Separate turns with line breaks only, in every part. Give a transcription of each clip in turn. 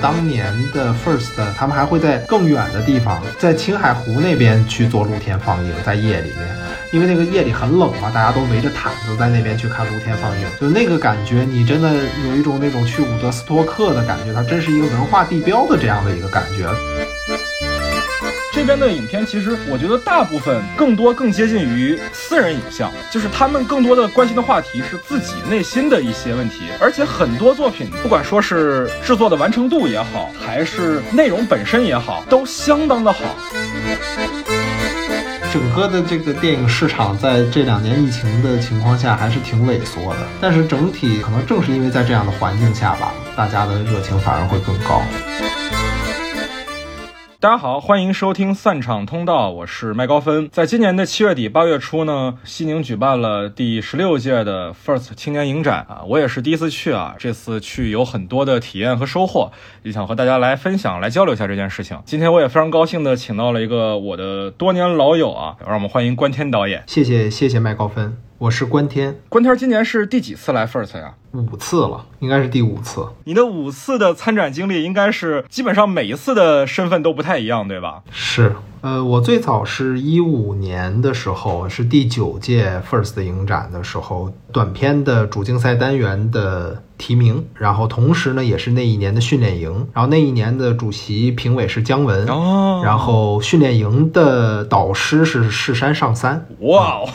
当年的 First，他们还会在更远的地方，在青海湖那边去做露天放映，在夜里面，因为那个夜里很冷嘛，大家都围着毯子在那边去看露天放映，就那个感觉，你真的有一种那种去伍德斯托克的感觉，它真是一个文化地标的这样的一个感觉。
这边的影片其实，我觉得大部分更多更接近于私人影像，就是他们更多的关心的话题是自己内心的一些问题，而且很多作品，不管说是制作的完成度也好，还是内容本身也好，都相当的好。
整个的这个电影市场在这两年疫情的情况下还是挺萎缩的，但是整体可能正是因为在这样的环境下吧，大家的热情反而会更高。
大家好，欢迎收听散场通道，我是麦高芬。在今年的七月底八月初呢，西宁举办了第十六届的 First 青年影展啊，我也是第一次去啊，这次去有很多的体验和收获，也想和大家来分享、来交流一下这件事情。今天我也非常高兴的请到了一个我的多年老友啊，让我们欢迎关天导演。
谢谢谢谢麦高芬，我是关天，
关天今年是第几次来 First 呀？
五次了，应该是第五次。
你的五次的参展经历，应该是基本上每一次的身份都不太一样，对吧？
是，呃，我最早是一五年的时候，是第九届 First 影展的时候，短片的主竞赛单元的提名，然后同时呢，也是那一年的训练营，然后那一年的主席评委是姜文，
哦，
然后训练营的导师是世山上三，
哇哦。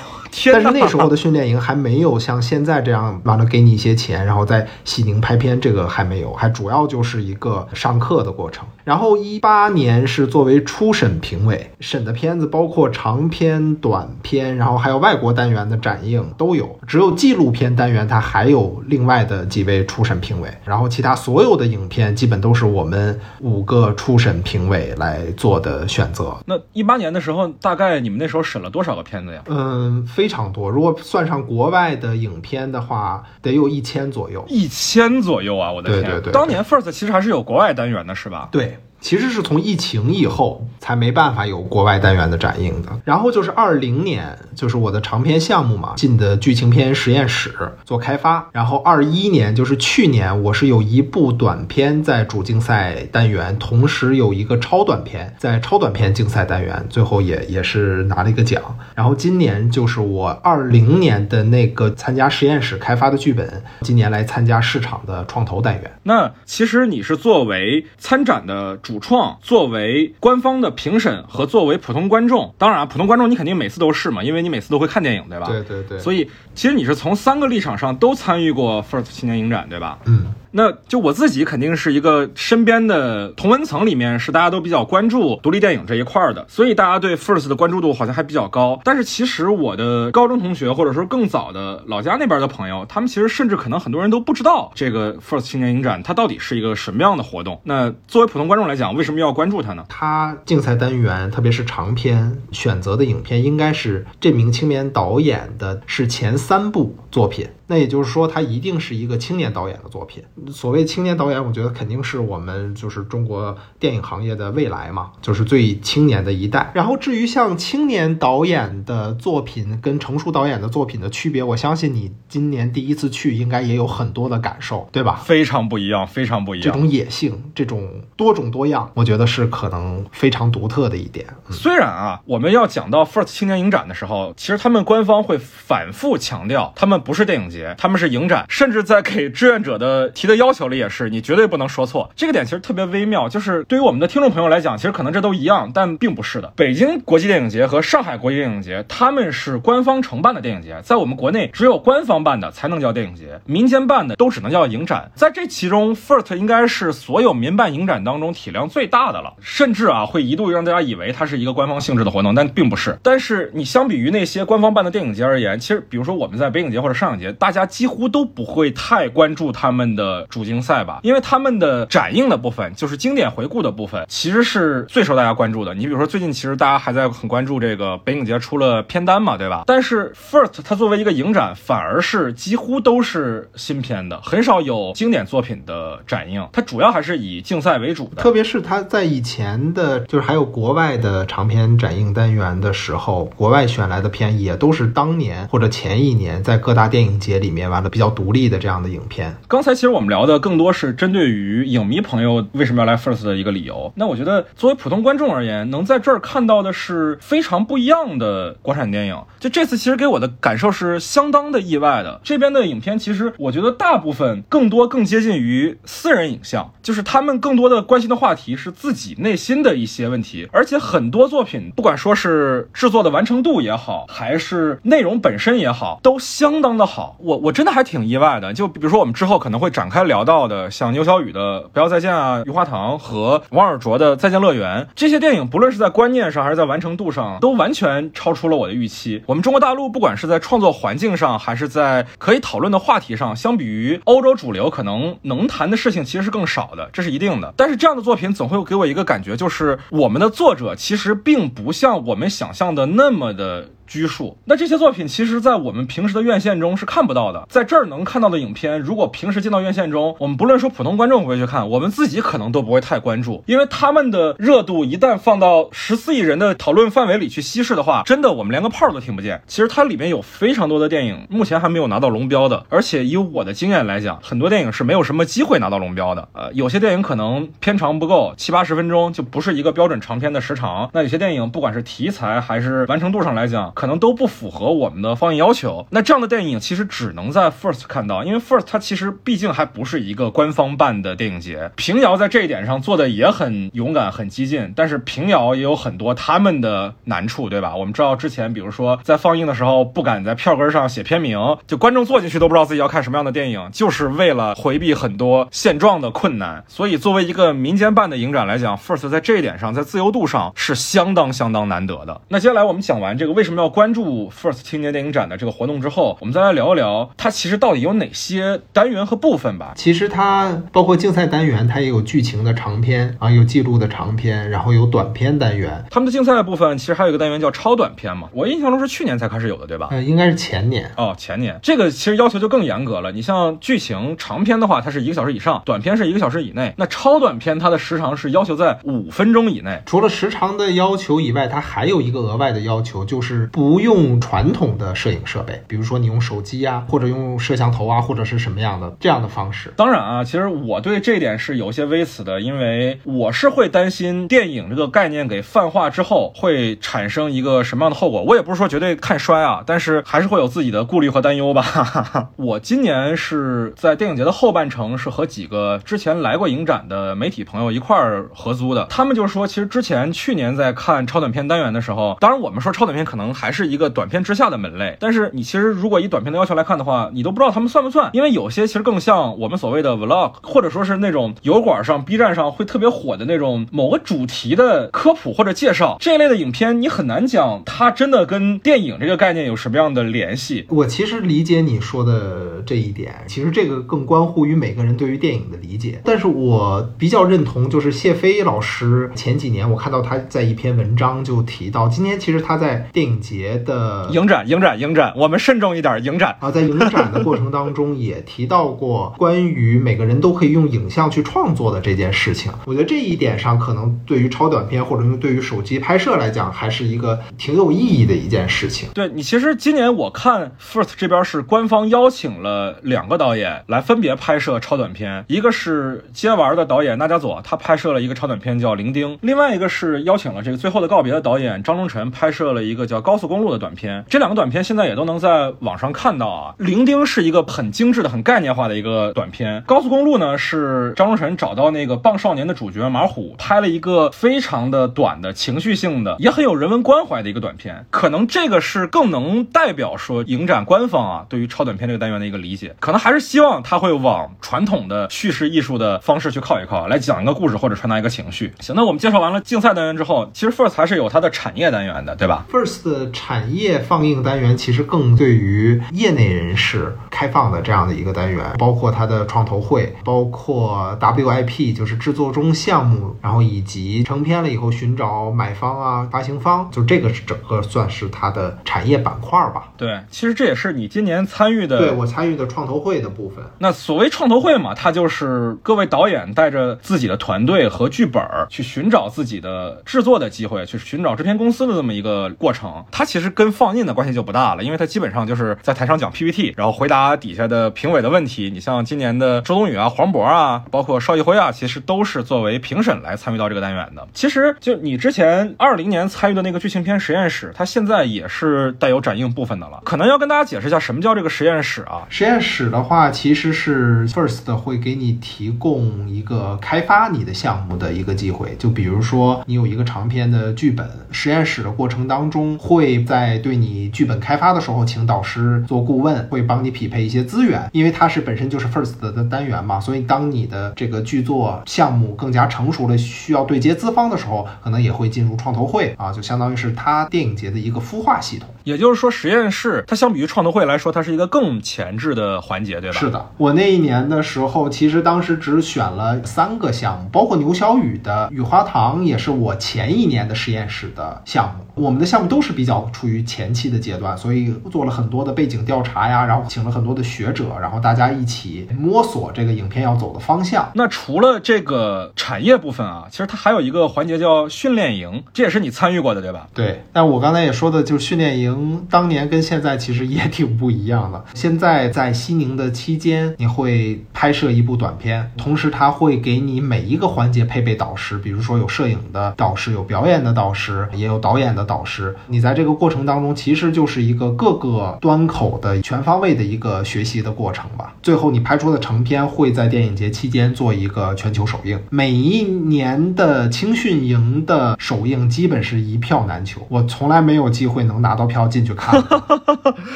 但是那时候的训练营还没有像现在这样完了给你一些钱，然后在西宁拍片，这个还没有，还主要就是一个上课的过程。然后一八年是作为初审评委审的片子，包括长片、短片，然后还有外国单元的展映都有。只有纪录片单元它还有另外的几位初审评委，然后其他所有的影片基本都是我们五个初审评委来做的选择。
那一八年的时候，大概你们那时候审了多少个片子呀？
嗯，非常多。如果算上国外的影片的话，得有一千左右。
一千左右啊！我的天，
对对对，
当年 First 其实还是有国外单元的，是吧？
对。其实是从疫情以后才没办法有国外单元的展映的。然后就是二零年，就是我的长篇项目嘛，进的剧情片实验室做开发。然后二一年，就是去年，我是有一部短片在主竞赛单元，同时有一个超短片在超短片竞赛单元，最后也也是拿了一个奖。然后今年就是我二零年的那个参加实验室开发的剧本，今年来参加市场的创投单元。
那其实你是作为参展的主。主创作为官方的评审和作为普通观众，当然普通观众你肯定每次都是嘛，因为你每次都会看电影，对吧？
对对对。
所以其实你是从三个立场上都参与过 First 青年影展，对吧？
嗯。
那就我自己肯定是一个身边的同文层里面是大家都比较关注独立电影这一块的，所以大家对 First 的关注度好像还比较高。但是其实我的高中同学或者说更早的老家那边的朋友，他们其实甚至可能很多人都不知道这个 First 青年影展它到底是一个什么样的活动。那作为普通观众来讲，为什么要关注他呢？
他竞赛单元特别是长篇选择的影片，应该是这名青年导演的是前三部作品。那也就是说，他一定是一个青年导演的作品。所谓青年导演，我觉得肯定是我们就是中国电影行业的未来嘛，就是最青年的一代。然后至于像青年导演的作品跟成熟导演的作品的区别，我相信你今年第一次去，应该也有很多的感受，对吧？
非常不一样，非常不一样。
这种野性，这种多种多样，我觉得是可能非常独特的一点。
虽然啊，我们要讲到 First 青年影展的时候，其实他们官方会反复强调，他们不是电影节。他们是影展，甚至在给志愿者的提的要求里也是，你绝对不能说错。这个点其实特别微妙，就是对于我们的听众朋友来讲，其实可能这都一样，但并不是的。北京国际电影节和上海国际电影节，他们是官方承办的电影节，在我们国内只有官方办的才能叫电影节，民间办的都只能叫影展。在这其中，First 应该是所有民办影展当中体量最大的了，甚至啊会一度让大家以为它是一个官方性质的活动，但并不是。但是你相比于那些官方办的电影节而言，其实比如说我们在北影节或者上影节，大家几乎都不会太关注他们的主竞赛吧，因为他们的展映的部分，就是经典回顾的部分，其实是最受大家关注的。你比如说，最近其实大家还在很关注这个北影节出了片单嘛，对吧？但是 First 它作为一个影展，反而是几乎都是新片的，很少有经典作品的展映。它主要还是以竞赛为主的，
特别是它在以前的，就是还有国外的长片展映单元的时候，国外选来的片也都是当年或者前一年在各大电影节。里面，完了比较独立的这样的影片。
刚才其实我们聊的更多是针对于影迷朋友为什么要来 First 的一个理由。那我觉得作为普通观众而言，能在这儿看到的是非常不一样的国产电影。就这次其实给我的感受是相当的意外的。这边的影片其实我觉得大部分更多更接近于私人影像，就是他们更多的关心的话题是自己内心的一些问题，而且很多作品不管说是制作的完成度也好，还是内容本身也好，都相当的好。我我真的还挺意外的。就比如说我们之后可能会展开聊到的，像牛小雨的《不要再见》啊，《余华堂》和王尔卓的《再见乐园》这些电影，不论是在观念上还是在完成度上，都完全超出了我的预期。我们中国大陆不管是在创作环境上，还是在可以讨论的话题上，相比于欧洲主流，可能能谈的事情其实是更少的，这是一定的。但是这样的作品总会给我一个感觉，就是我们的作者其实并不像我们想象的那么的。拘束，那这些作品其实，在我们平时的院线中是看不到的，在这儿能看到的影片，如果平时进到院线中，我们不论说普通观众会去看，我们自己可能都不会太关注，因为他们的热度一旦放到十四亿人的讨论范围里去稀释的话，真的我们连个炮都听不见。其实它里面有非常多的电影，目前还没有拿到龙标的，而且以我的经验来讲，很多电影是没有什么机会拿到龙标的。呃，有些电影可能片长不够，七八十分钟就不是一个标准长片的时长。那有些电影不管是题材还是完成度上来讲，可能都不符合我们的放映要求。那这样的电影其实只能在 First 看到，因为 First 它其实毕竟还不是一个官方办的电影节。平遥在这一点上做的也很勇敢、很激进，但是平遥也有很多他们的难处，对吧？我们知道之前，比如说在放映的时候不敢在票根上写片名，就观众坐进去都不知道自己要看什么样的电影，就是为了回避很多现状的困难。所以作为一个民间办的影展来讲，First 在这一点上，在自由度上是相当相当难得的。那接下来我们讲完这个为什么要关注 First 青年电影展的这个活动之后，我们再来聊一聊它其实到底有哪些单元和部分吧。
其实它包括竞赛单元，它也有剧情的长篇啊，有记录的长篇，然后有短篇单元。
他们的竞赛的部分其实还有一个单元叫超短篇嘛，我印象中是去年才开始有的，对吧？
呃，应该是前年。
哦，前年这个其实要求就更严格了。你像剧情长篇的话，它是一个小时以上；短片是一个小时以内。那超短片它的时长是要求在五分钟以内。
除了时长的要求以外，它还有一个额外的要求，就是不用传统的摄影设备，比如说你用手机呀，或者用摄像头啊，或者是什么样的这样的方式。
当然啊，其实我对这点是有些微词的，因为我是会担心电影这个概念给泛化之后会产生一个什么样的后果。我也不是说绝对看衰啊，但是还是会有自己的顾虑和担忧吧。我今年是在电影节的后半程，是和几个之前来过影展的媒体朋友一块儿合租的。他们就说，其实之前去年在看超短片单元的时候，当然我们说超短片可能还是一个短片之下的门类，但是你其实如果以短片的要求来看的话，你都不知道他们算不算，因为有些其实更像我们所谓的 vlog，或者说是那种油管上、B 站上会特别火的那种某个主题的科普或者介绍这一类的影片，你很难讲它真的跟电影这个概念有什么样的联系。
我其实理解你说的这一点，其实这个更关乎于每个人对于电影的理解。但是我比较认同，就是谢飞老师前几年我看到他在一篇文章就提到，今天其实他在电影节的
影展、影展、影展，我们慎重一点，影展
啊，在影展的过程当中也提到过关于每个人都可以用影像去创作的这件事情。我觉得这一点上，可能对于超短片或者用对于手机拍摄来讲，还是一个挺有意义的一件事情。
对你，其实今年我看 First 这边是官方邀请了两个导演来分别拍摄超短片，一个是接玩的导演纳加佐，他拍摄了一个超短片叫《零丁》，另外一个是邀请了这个最后的告别的导演张忠臣拍摄了一个叫《高速公路》的短片。这两个短片现在也都能在网上看到啊。《零丁》是一个很精致的、很概念化的一个短片，《高速公路》呢是张忠臣找到那个棒少年的主角马虎，拍了一个非常的短的情绪性的，也很有人文关怀的一个短片。可能这个是更能代表说影展官方啊对于超短片这个单元的一个理解，可能还是希望他会往传统的叙事艺术的方式去靠一靠，来讲一个故事或者传达一个情绪。行，那我们介绍完了竞赛单元之后，其实 First 还是有它的产业单元的，对吧
？First 产业放映单元其实更对于业内人士开放的这样的一个单元，包括它的创投会，包括 WIP 就是制作中项目，然后以及成片了以后寻找买方啊、发行方，就这个是整个算是它的产业板块吧。
对，其实这也是你今年参与的，
对我参与的创投会的部分。
那所谓创投会嘛，它就是各位导演带着自己的团队和剧本去寻找自己的制作的机会，去寻找制片公司的这么一个过程。它其实跟放映的关系就不大了，因为他基本上就是在台上讲 PPT，然后回答底下的评委的问题。你像今年的周冬雨啊、黄渤啊，包括邵艺辉啊，其实都是作为评审来参与到这个单元的。其实就你之前二零年参与的那个剧情片实验室，它现在也是带有展映部分的了。可能要跟大家解释一下什么叫这个实验室啊？
实验室的话，其实是 First 会给你提供一个开发你的项目的一个机会。就比如说你有一个长篇的剧本，实验室的过程当中会在对你剧本开发的时候，请导师做顾问，会帮你匹配一些资源，因为它是本身就是 First 的单元嘛，所以当你的这个剧作项目更加成熟了，需要对接资方的时候，可能也会进入创投会啊，就相当于是它电影节的一个孵化系统。
也就是说，实验室它相比于创投会来说，它是一个更前置的环节，对吧？
是的，我那一年的时候，其实当时只选了三个项目，包括牛小雨的《雨花堂》也是我前一年的实验室的项目。我们的项目都是比较处于前期的阶段，所以做了很多的背景调查呀，然后请了很多的学者，然后大家一起摸索这个影片要走的方向。
那除了这个产业部分啊，其实它还有一个环节叫训练营，这也是你参与过的，对吧？
对。但我刚才也说的，就是训练营当年跟现在其实也挺不一样的。现在在西宁的期间，你会拍摄一部短片，同时他会给你每一个环节配备导师，比如说有摄影的导师，有表演的导师，也有导演的。导师，你在这个过程当中，其实就是一个各个端口的全方位的一个学习的过程吧。最后你拍出的成片会在电影节期间做一个全球首映。每一年的青训营的首映基本是一票难求，我从来没有机会能拿到票进去看。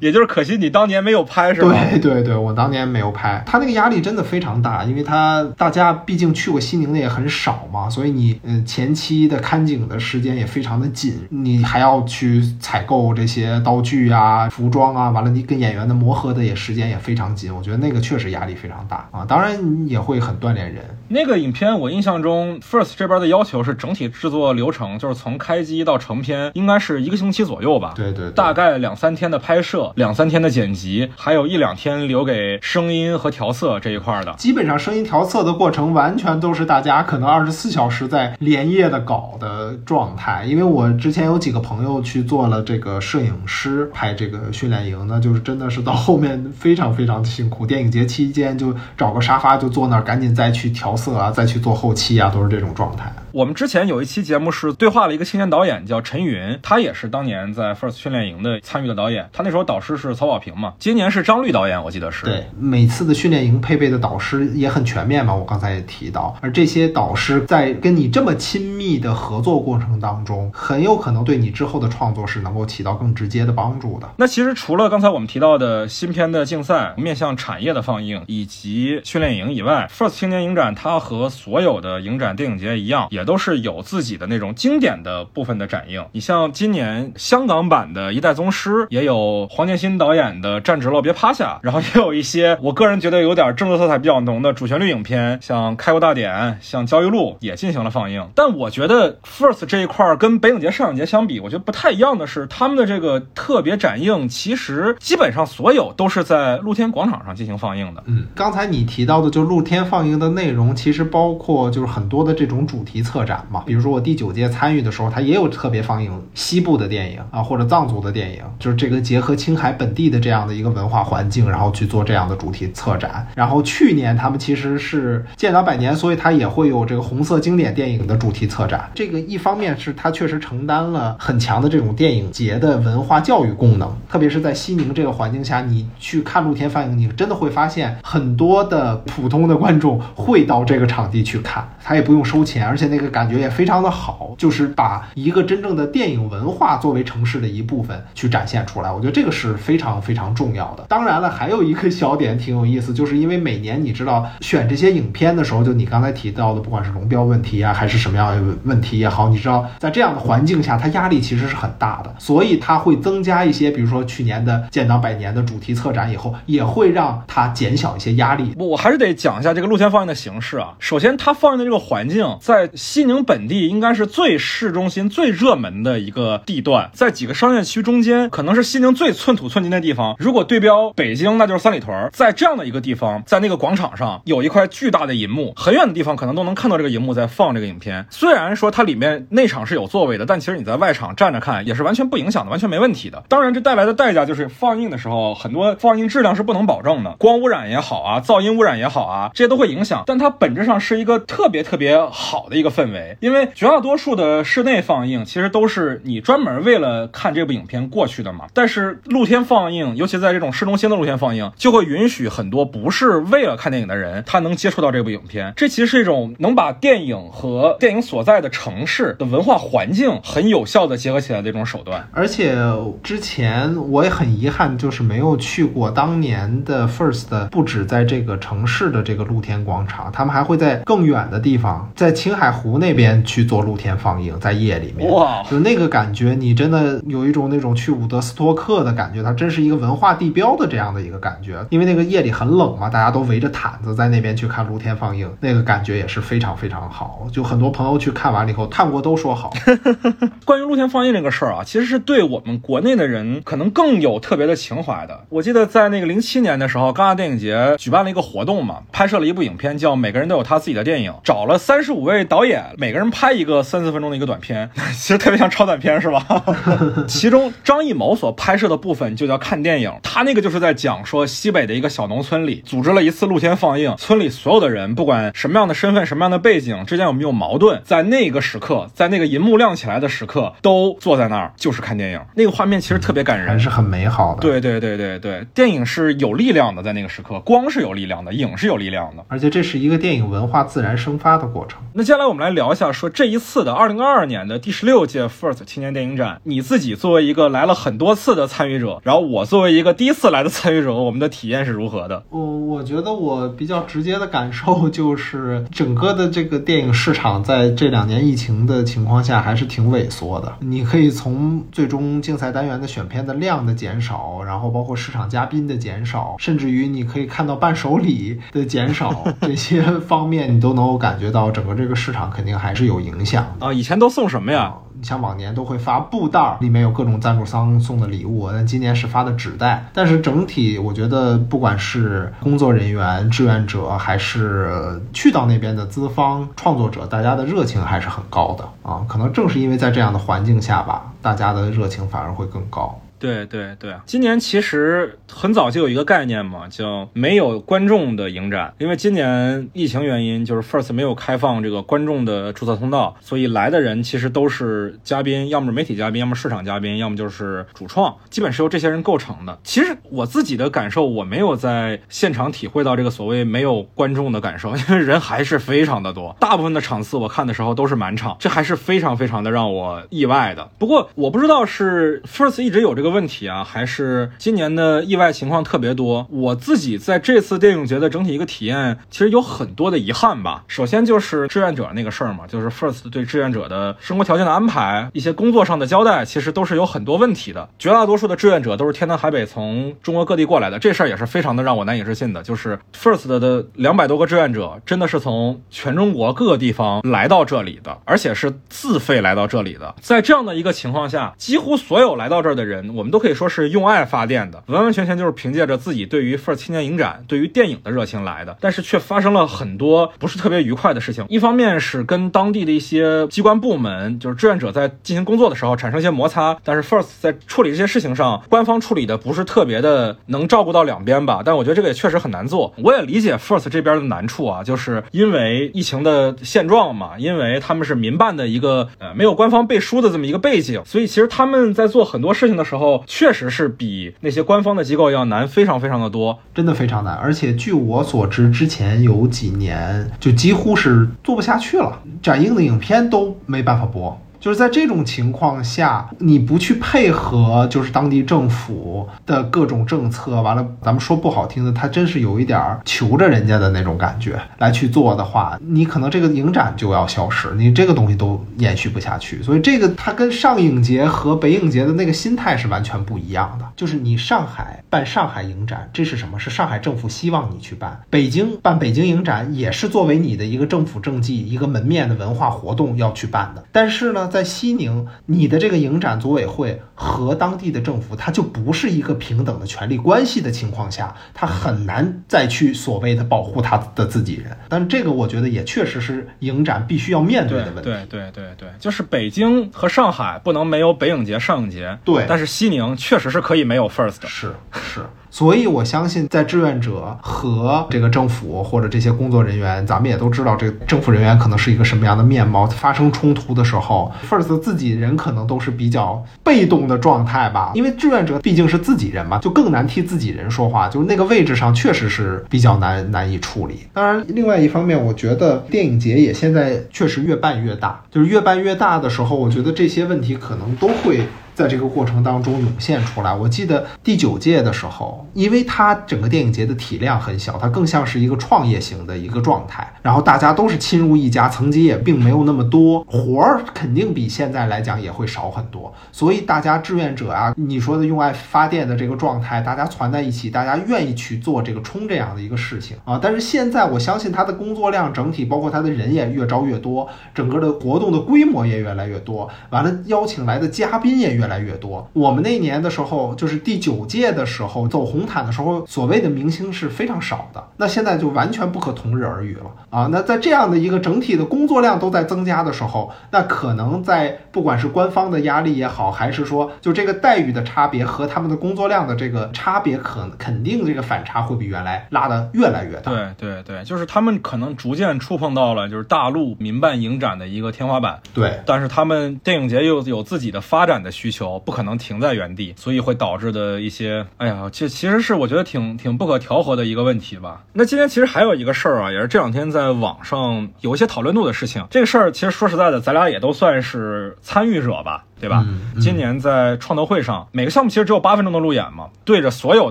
也就是可惜你当年没有拍，是吧？
对对对，我当年没有拍。他那个压力真的非常大，因为他大家毕竟去过西宁的也很少嘛，所以你嗯前期的看景的时间也非常的紧。你还要去采购这些道具啊、服装啊，完了你跟演员的磨合的也时间也非常紧，我觉得那个确实压力非常大啊。当然也会很锻炼人。
那个影片我印象中，First 这边的要求是整体制作流程，就是从开机到成片应该是一个星期左右吧？
对对，
大概两三天的拍摄，两三天的剪辑，还有一两天留给声音和调色这一块的。
基本上声音调色的过程完全都是大家可能二十四小时在连夜的搞的状态，因为我之前。有几个朋友去做了这个摄影师拍这个训练营那，就是真的是到后面非常非常的辛苦。电影节期间就找个沙发就坐那儿，赶紧再去调色啊，再去做后期啊，都是这种状态。
我们之前有一期节目是对话了一个青年导演，叫陈云，他也是当年在 First 训练营的参与的导演。他那时候导师是曹保平嘛，今年是张律导演，我记得是。
对，每次的训练营配备的导师也很全面嘛，我刚才也提到。而这些导师在跟你这么亲密的合作过程当中，很有可能对你之后的创作是能够起到更直接的帮助的。
那其实除了刚才我们提到的新片的竞赛、面向产业的放映以及训练营以外，First 青年影展它和所有的影展电影节一样，也都是有自己的那种经典的部分的展映。你像今年香港版的《一代宗师》，也有黄建新导演的《站直了别趴下》，然后也有一些我个人觉得有点政治色彩比较浓的主旋律影片，像《开国大典》、像《焦裕禄》也进行了放映。但我觉得 First 这一块跟北影节、上影节相比，我觉得不太一样的是，他们的这个特别展映其实基本上所有都是在露天广场上进行放映的。
嗯，刚才你提到的就露天放映的内容，其实包括就是很多的这种主题策展嘛。比如说我第九届参与的时候，它也有特别放映西部的电影啊，或者藏族的电影，就是这个结合青海本地的这样的一个文化环境，然后去做这样的主题策展。然后去年他们其实是建党百年，所以它也会有这个红色经典电影的主题策展。这个一方面是它确实承担了很强的这种电影节的文化教育功能，特别是在西宁这个环境下，你去看露天放映，你真的会发现很多的普通的观众会到这个场地去看，他也不用收钱，而且那个感觉也。非常的好，就是把一个真正的电影文化作为城市的一部分去展现出来，我觉得这个是非常非常重要的。当然了，还有一个小点挺有意思，就是因为每年你知道选这些影片的时候，就你刚才提到的，不管是龙标问题啊，还是什么样的问题也好，你知道在这样的环境下，它压力其实是很大大的，所以它会增加一些，比如说去年的建党百年的主题策展以后，也会让它减小一些压力。
我还是得讲一下这个露天放映的形式啊。首先，它放映的这个环境在。西宁本地应该是最市中心、最热门的一个地段，在几个商业区中间，可能是西宁最寸土寸金的地方。如果对标北京，那就是三里屯。在这样的一个地方，在那个广场上有一块巨大的银幕，很远的地方可能都能看到这个银幕在放这个影片。虽然说它里面内场是有座位的，但其实你在外场站着看也是完全不影响的，完全没问题的。当然，这带来的代价就是放映的时候，很多放映质量是不能保证的，光污染也好啊，噪音污染也好啊，这些都会影响。但它本质上是一个特别特别好的一个氛围，因为绝大多数的室内放映其实都是你专门为了看这部影片过去的嘛。但是露天放映，尤其在这种市中心的露天放映，就会允许很多不是为了看电影的人，他能接触到这部影片。这其实是一种能把电影和电影所在的城市的文化环境很有效的结合起来的种手段。
而且之前我也很遗憾，就是没有去过当年的 First，不止在这个城市的这个露天广场，他们还会在更远的地方，在青海湖那边去做露天放映，在夜里面，
哇，
就那个感觉，你真的有一种那种去伍德斯托克的感觉，它真是一个文化地标的这样的一个感觉。因为那个夜里很冷嘛，大家都围着毯子在那边去看露天放映，那个感觉也是非常非常好。就很多朋友去看完了以后，看过都说好。
关于露天放映这个事儿啊，其实是对我们国内的人可能更有特别的情怀的。我记得在那个零七年的时候，戛纳电影节举办了一个活动嘛，拍摄了一部影片，叫《每个人都有他自己的电影》，找了三十五位导演，每个人拍一个三四分钟的一个短片，其实特别像超短片，是吧？其中张艺谋所拍摄的部分就叫看电影，他那个就是在讲说西北的一个小农村里，组织了一次露天放映，村里所有的人不管什么样的身份、什么样的背景之间有没有矛盾，在那个时刻，在那个银幕亮起来的时刻，都坐在那儿就是看电影，那个画面其实特别感人，
还是很美好的。
对对对对对，电影是有力量的，在那个时刻，光是有力量的，影是有力量的。
而且这是一个电影文化自然生发的过程。
那接下来我们来聊一下，说这一次的二零二二年的第十六届 First 青年电影展，你自己作为一个来了很多次的参与者，然后我作为一个第一次来的参与者，我们的体验是如何的？
我我觉得我比较直接的感受就是，整个的这个电影市场在这两年疫情的情况下还是挺萎缩的。你可以从从最终竞赛单元的选片的量的减少，然后包括市场嘉宾的减少，甚至于你可以看到伴手礼的减少，这些方面你都能够感觉到整个这个市场肯定还是有影响的。
啊，以前都送什么呀？
你像往年都会发布袋，里面有各种赞助商送的礼物，但今年是发的纸袋。但是整体我觉得，不管是工作人员、志愿者，还是去到那边的资方、创作者，大家的热情还是很高的啊。可能正是因为在这样的环境下吧，大家的热情反而会更高。
对对对，今年其实很早就有一个概念嘛，叫没有观众的影展。因为今年疫情原因，就是 First 没有开放这个观众的注册通道，所以来的人其实都是嘉宾，要么是媒体嘉宾，要么市场嘉宾，要么就是主创，基本是由这些人构成的。其实我自己的感受，我没有在现场体会到这个所谓没有观众的感受，因为人还是非常的多，大部分的场次我看的时候都是满场，这还是非常非常的让我意外的。不过我不知道是 First 一直有这个个问题啊，还是今年的意外情况特别多。我自己在这次电影节的整体一个体验，其实有很多的遗憾吧。首先就是志愿者那个事儿嘛，就是 First 对志愿者的生活条件的安排、一些工作上的交代，其实都是有很多问题的。绝大多数的志愿者都是天南海北从中国各地过来的，这事儿也是非常的让我难以置信的。就是 First 的两百多个志愿者，真的是从全中国各个地方来到这里的，而且是自费来到这里的。在这样的一个情况下，几乎所有来到这儿的人，我们都可以说是用爱发电的，完完全全就是凭借着自己对于 First 青年影展、对于电影的热情来的。但是却发生了很多不是特别愉快的事情。一方面是跟当地的一些机关部门，就是志愿者在进行工作的时候产生一些摩擦，但是 First 在处理这些事情上，官方处理的不是特别的能照顾到两边吧。但我觉得这个也确实很难做。我也理解 First 这边的难处啊，就是因为疫情的现状嘛，因为他们是民办的一个呃没有官方背书的这么一个背景，所以其实他们在做很多事情的时候，确实是比那些官方的机构要难非常非常的多。
真的非常难，而且据我所知，之前有几年就几乎是做不下去了，展映的影片都没办法播。就是在这种情况下，你不去配合，就是当地政府的各种政策，完了，咱们说不好听的，他真是有一点儿求着人家的那种感觉来去做的话，你可能这个影展就要消失，你这个东西都延续不下去。所以这个它跟上影节和北影节的那个心态是完全不一样的。就是你上海办上海影展，这是什么？是上海政府希望你去办；北京办北京影展，也是作为你的一个政府政绩、一个门面的文化活动要去办的。但是呢，在西宁，你的这个影展组委会和当地的政府，它就不是一个平等的权利关系的情况下，它很难再去所谓的保护他的自己人。但这个我觉得也确实是影展必须要面对的问题。
对对对对，就是北京和上海不能没有北影节、上影节。
对，
但是西宁确实是可以没有 First 的。
是是。所以，我相信在志愿者和这个政府或者这些工作人员，咱们也都知道，这个政府人员可能是一个什么样的面貌。发生冲突的时候，First 自己人可能都是比较被动的状态吧，因为志愿者毕竟是自己人嘛，就更难替自己人说话，就是那个位置上确实是比较难难以处理。当然，另外一方面，我觉得电影节也现在确实越办越大，就是越办越大的时候，我觉得这些问题可能都会。在这个过程当中涌现出来。我记得第九届的时候，因为它整个电影节的体量很小，它更像是一个创业型的一个状态。然后大家都是亲如一家，层级也并没有那么多，活儿肯定比现在来讲也会少很多。所以大家志愿者啊，你说的用爱发电的这个状态，大家攒在一起，大家愿意去做这个冲这样的一个事情啊。但是现在我相信它的工作量整体，包括它的人也越招越多，整个的活动的规模也越来越多，完了邀请来的嘉宾也越。越来越多。我们那年的时候，就是第九届的时候，走红毯的时候，所谓的明星是非常少的。那现在就完全不可同日而语了啊！那在这样的一个整体的工作量都在增加的时候，那可能在不管是官方的压力也好，还是说就这个待遇的差别和他们的工作量的这个差别，可肯定这个反差会比原来拉的越来越大。
对对对，就是他们可能逐渐触碰到了就是大陆民办影展的一个天花板。
对，
但是他们电影节又有自己的发展的需求。球不可能停在原地，所以会导致的一些，哎呀，这其实是我觉得挺挺不可调和的一个问题吧。那今天其实还有一个事儿啊，也是这两天在网上有一些讨论度的事情。这个事儿其实说实在的，咱俩也都算是参与者吧。对吧？今年在创投会上，每个项目其实只有八分钟的路演嘛，对着所有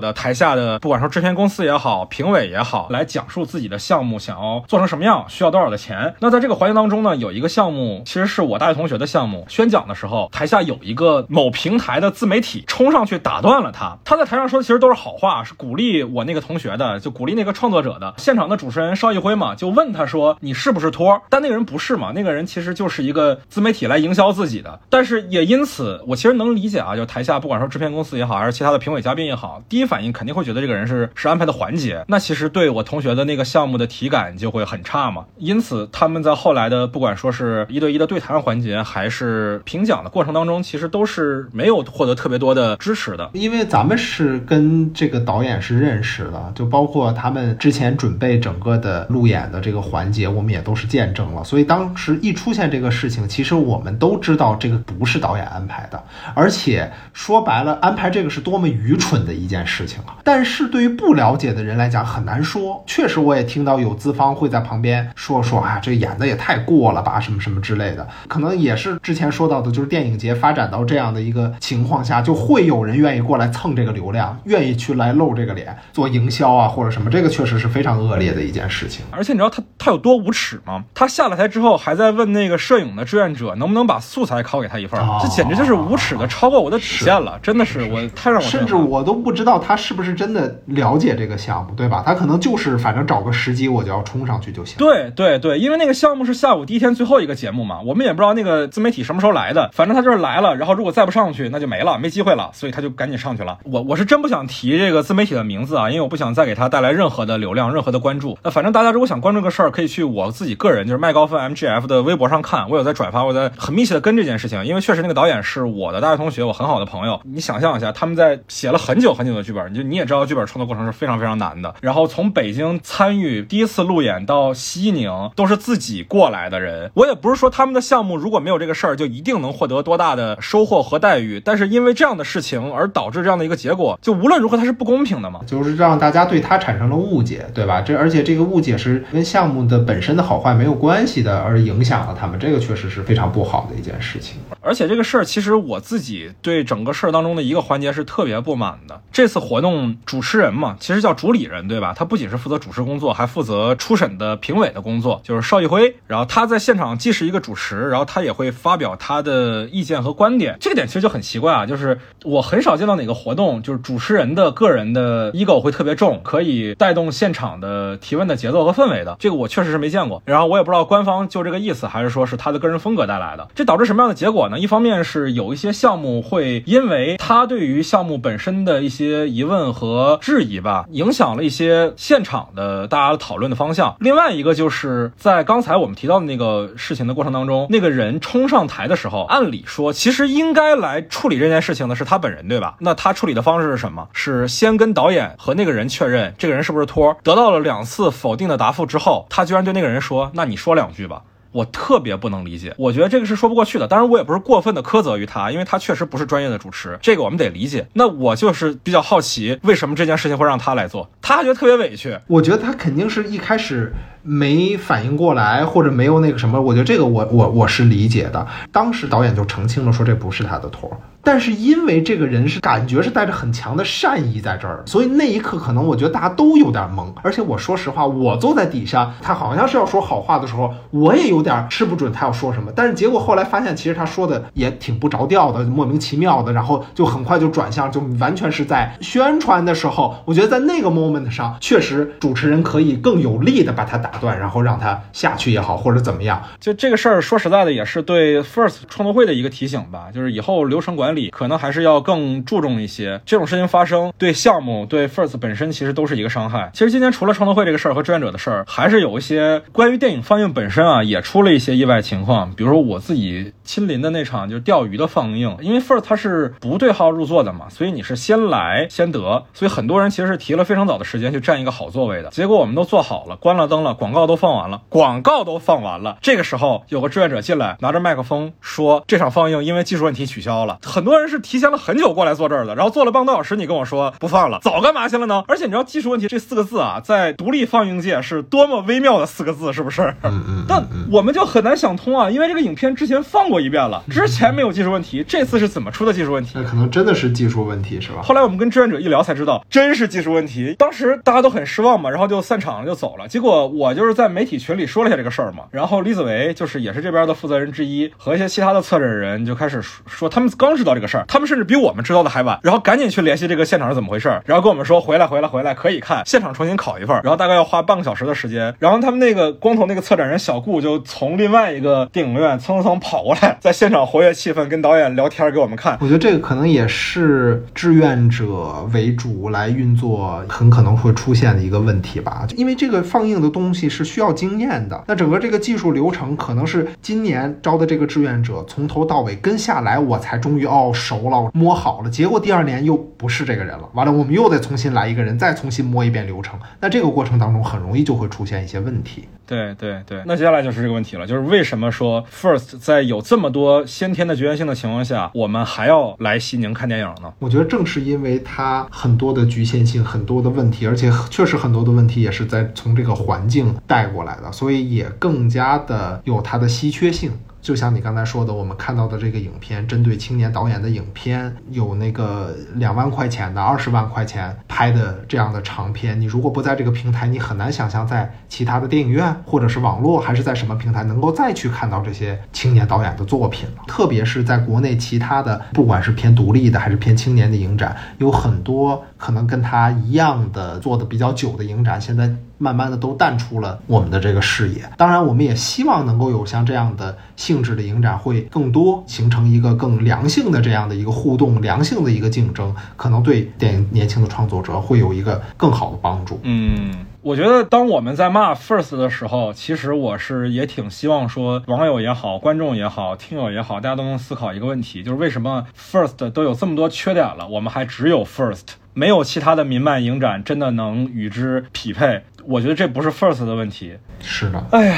的台下的，不管说制片公司也好，评委也好，来讲述自己的项目想要做成什么样，需要多少的钱。那在这个环节当中呢，有一个项目其实是我大学同学的项目，宣讲的时候，台下有一个某平台的自媒体冲上去打断了他。他在台上说的其实都是好话，是鼓励我那个同学的，就鼓励那个创作者的。现场的主持人邵艺辉嘛，就问他说：“你是不是托？”但那个人不是嘛，那个人其实就是一个自媒体来营销自己的，但是。也因此，我其实能理解啊，就台下不管说制片公司也好，还是其他的评委嘉宾也好，第一反应肯定会觉得这个人是是安排的环节。那其实对我同学的那个项目的体感就会很差嘛。因此，他们在后来的不管说是一对一的对谈环节，还是评奖的过程当中，其实都是没有获得特别多的支持的。
因为咱们是跟这个导演是认识的，就包括他们之前准备整个的路演的这个环节，我们也都是见证了。所以当时一出现这个事情，其实我们都知道这个不是。导演安排的，而且说白了，安排这个是多么愚蠢的一件事情啊！但是对于不了解的人来讲，很难说。确实，我也听到有资方会在旁边说说啊，这演的也太过了吧，什么什么之类的。可能也是之前说到的，就是电影节发展到这样的一个情况下，就会有人愿意过来蹭这个流量，愿意去来露这个脸做营销啊，或者什么。这个确实是非常恶劣的一件事情。
而且你知道他他有多无耻吗？他下了台之后，还在问那个摄影的志愿者能不能把素材拷给他一份。这简直就是无耻的，超过我的底线了，真的是我太让我
甚至我都不知道他是不是真的了解这个项目，对吧？他可能就是反正找个时机我就要冲上去就行。
对对对，因为那个项目是下午第一天最后一个节目嘛，我们也不知道那个自媒体什么时候来的，反正他就是来了，然后如果再不上去那就没了，没机会了，所以他就赶紧上去了。我我是真不想提这个自媒体的名字啊，因为我不想再给他带来任何的流量、任何的关注。那反正大家如果想关注个事儿，可以去我自己个人就是麦高芬 MGF 的微博上看，我有在转发，我在很密切的跟这件事情，因为确实那。个导演是我的大学同学，我很好的朋友。你想象一下，他们在写了很久很久的剧本，你就你也知道，剧本创作过程是非常非常难的。然后从北京参与第一次路演到西宁，都是自己过来的人。我也不是说他们的项目如果没有这个事儿，就一定能获得多大的收获和待遇。但是因为这样的事情而导致这样的一个结果，就无论如何它是不公平的嘛。
就是让大家对他产生了误解，对吧？这而且这个误解是跟项目的本身的好坏没有关系的，而影响了他们，这个确实是非常不好的一件事情。
而且这这个事儿，其实我自己对整个事儿当中的一个环节是特别不满的。这次活动主持人嘛，其实叫主理人，对吧？他不仅是负责主持工作，还负责初审的评委的工作，就是邵艺辉。然后他在现场既是一个主持，然后他也会发表他的意见和观点。这个点其实就很奇怪啊，就是我很少见到哪个活动，就是主持人的个人的 ego 会特别重，可以带动现场的提问的节奏和氛围的。这个我确实是没见过。然后我也不知道官方就这个意思，还是说是他的个人风格带来的。这导致什么样的结果呢？一方面是有一些项目会因为他对于项目本身的一些疑问和质疑吧，影响了一些现场的大家讨论的方向。另外一个就是在刚才我们提到的那个事情的过程当中，那个人冲上台的时候，按理说其实应该来处理这件事情的是他本人，对吧？那他处理的方式是什么？是先跟导演和那个人确认这个人是不是托，得到了两次否定的答复之后，他居然对那个人说：“那你说两句吧。”我特别不能理解，我觉得这个是说不过去的。当然，我也不是过分的苛责于他，因为他确实不是专业的主持，这个我们得理解。那我就是比较好奇，为什么这件事情会让他来做？他还觉得特别委屈。
我觉得他肯定是一开始没反应过来，或者没有那个什么。我觉得这个我我我是理解的。当时导演就澄清了，说这不是他的托儿。但是因为这个人是感觉是带着很强的善意在这儿，所以那一刻可能我觉得大家都有点懵。而且我说实话，我坐在底下，他好像是要说好话的时候，我也有点吃不准他要说什么。但是结果后来发现，其实他说的也挺不着调的，莫名其妙的，然后就很快就转向，就完全是在宣传的时候。我觉得在那个 moment 上，确实主持人可以更有力的把他打断，然后让他下去也好，或者怎么样。
就这个事儿，说实在的，也是对 First 创作会的一个提醒吧，就是以后流程管理。可能还是要更注重一些，这种事情发生对项目对 First 本身其实都是一个伤害。其实今天除了创作会这个事儿和志愿者的事儿，还是有一些关于电影放映本身啊，也出了一些意外情况。比如说我自己亲临的那场就是钓鱼的放映，因为 First 它是不对号入座的嘛，所以你是先来先得，所以很多人其实是提了非常早的时间去占一个好座位的。结果我们都坐好了，关了灯了，广告都放完了，广告都放完了，这个时候有个志愿者进来，拿着麦克风说这场放映因为技术问题取消了，很多人是。提前了很久过来坐这儿的，然后坐了半个多小时，你跟我说不放了，早干嘛去了呢？而且你知道技术问题这四个字啊，在独立放映界是多么微妙的四个字，是不是？
嗯嗯。
但我们就很难想通啊，因为这个影片之前放过一遍了，之前没有技术问题，这次是怎么出的技术问题？
那可能真的是技术问题，是吧？
后来我们跟志愿者一聊才知道，真是技术问题。当时大家都很失望嘛，然后就散场了，就走了。结果我就是在媒体群里说了一下这个事儿嘛，然后李子维就是也是这边的负责人之一，和一些其他的策展人就开始说，他们刚知道这个事儿，他们甚至比我们知。道的还晚，然后赶紧去联系这个现场是怎么回事，然后跟我们说回来回来回来可以看现场重新拷一份，然后大概要花半个小时的时间，然后他们那个光头那个策展人小顾就从另外一个电影院蹭蹭跑过来，在现场活跃气氛，跟导演聊天给我们看。
我觉得这个可能也是志愿者为主来运作，很可能会出现的一个问题吧，因为这个放映的东是需要经验的，那整个这个技术流程可能是今年招的这个志愿者从头到尾跟下来，我才终于哦熟了，摸好了。结果第二年又不是这个人了，完了我们又得重新来一个人，再重新摸一遍流程。那这个过程当中很容易就会出现一些问题。
对对对，那接下来就是这个问题了，就是为什么说 First 在有这么多先天的局限性的情况下，我们还要来西宁看电影呢？
我觉得正是因为它很多的局限性，很多的问题，而且确实很多的问题也是在从这个环境带过来的，所以也更加的有它的稀缺性。就像你刚才说的，我们看到的这个影片，针对青年导演的影片，有那个两万块钱的、二十万块钱拍的这样的长片，你如果不在这个平台，你很难想象在其他的电影院或者是网络，还是在什么平台能够再去看到这些青年导演的作品。特别是在国内其他的，不管是偏独立的还是偏青年的影展，有很多可能跟他一样的做的比较久的影展，现在。慢慢的都淡出了我们的这个视野。当然，我们也希望能够有像这样的性质的影展会更多，形成一个更良性的这样的一个互动，良性的一个竞争，可能对电影年轻的创作者会有一个更好的帮助。
嗯。我觉得当我们在骂 First 的时候，其实我是也挺希望说，网友也好，观众也好，听友也好，大家都能思考一个问题，就是为什么 First 都有这么多缺点了，我们还只有 First，没有其他的民漫影展真的能与之匹配？我觉得这不是 First 的问题。
是的，
哎呀。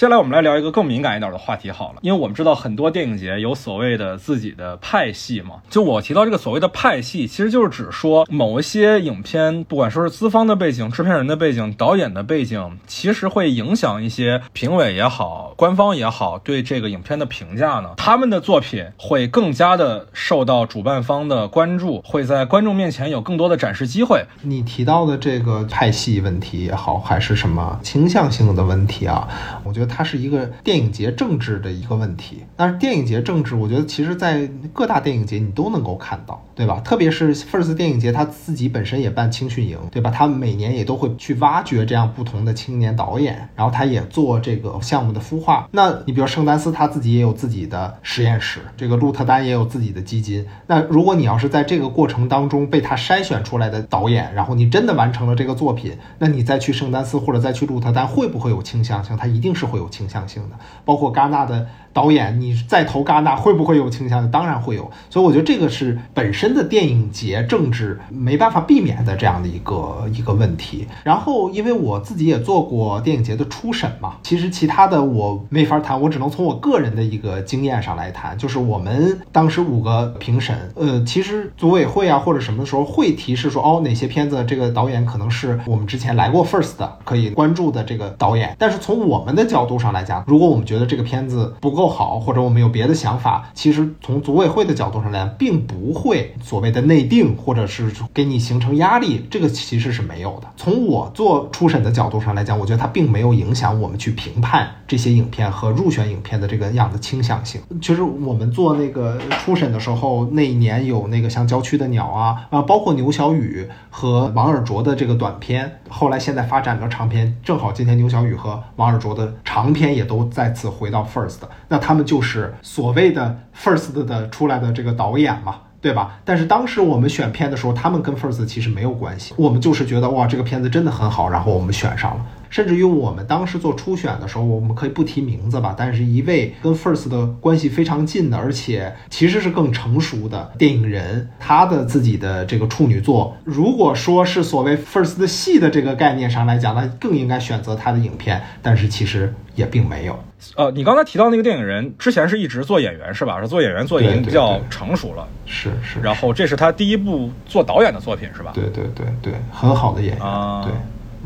接下来我们来聊一个更敏感一点的话题好了，因为我们知道很多电影节有所谓的自己的派系嘛。就我提到这个所谓的派系，其实就是指说某一些影片，不管说是资方的背景、制片人的背景、导演的背景，其实会影响一些评委也好、官方也好对这个影片的评价呢。他们的作品会更加的受到主办方的关注，会在观众面前有更多的展示机会。
你提到的这个派系问题也好，还是什么倾向性的问题啊？我觉得。它是一个电影节政治的一个问题，但是电影节政治，我觉得其实在各大电影节你都能够看到，对吧？特别是 First 电影节，它自己本身也办青训营，对吧？它每年也都会去挖掘这样不同的青年导演，然后它也做这个项目的孵化。那你比如圣丹斯，他自己也有自己的实验室，这个鹿特丹也有自己的基金。那如果你要是在这个过程当中被他筛选出来的导演，然后你真的完成了这个作品，那你再去圣丹斯或者再去鹿特丹，会不会有倾向性？它一定是会。有倾向性的，包括戛纳的。导演，你再投戛纳会不会有倾向？当然会有，所以我觉得这个是本身的电影节政治没办法避免的这样的一个一个问题。然后，因为我自己也做过电影节的初审嘛，其实其他的我没法谈，我只能从我个人的一个经验上来谈。就是我们当时五个评审，呃，其实组委会啊或者什么的时候会提示说，哦，哪些片子这个导演可能是我们之前来过 First 的可以关注的这个导演。但是从我们的角度上来讲，如果我们觉得这个片子不够。够好，或者我们有别的想法，其实从组委会的角度上来讲，并不会所谓的内定，或者是给你形成压力，这个其实是没有的。从我做初审的角度上来讲，我觉得它并没有影响我们去评判这些影片和入选影片的这个样的倾向性。其实我们做那个初审的时候，那一年有那个像《郊区的鸟》啊啊，包括牛小雨和王尔卓的这个短片，后来现在发展了长片，正好今天牛小雨和王尔卓的长片也都再次回到 First。那他们就是所谓的 first 的出来的这个导演嘛，对吧？但是当时我们选片的时候，他们跟 first 其实没有关系，我们就是觉得哇，这个片子真的很好，然后我们选上了。甚至于我们当时做初选的时候，我们可以不提名字吧，但是一位跟 First 的关系非常近的，而且其实是更成熟的电影人，他的自己的这个处女作，如果说是所谓 First 的戏的这个概念上来讲，那更应该选择他的影片，但是其实也并没有。
呃，你刚才提到那个电影人之前是一直做演员是吧？是做演员做已经比较成熟了，
是是。
然后这是他第一部做导演的作品是吧？
对对对对，很好的演员
啊，
对。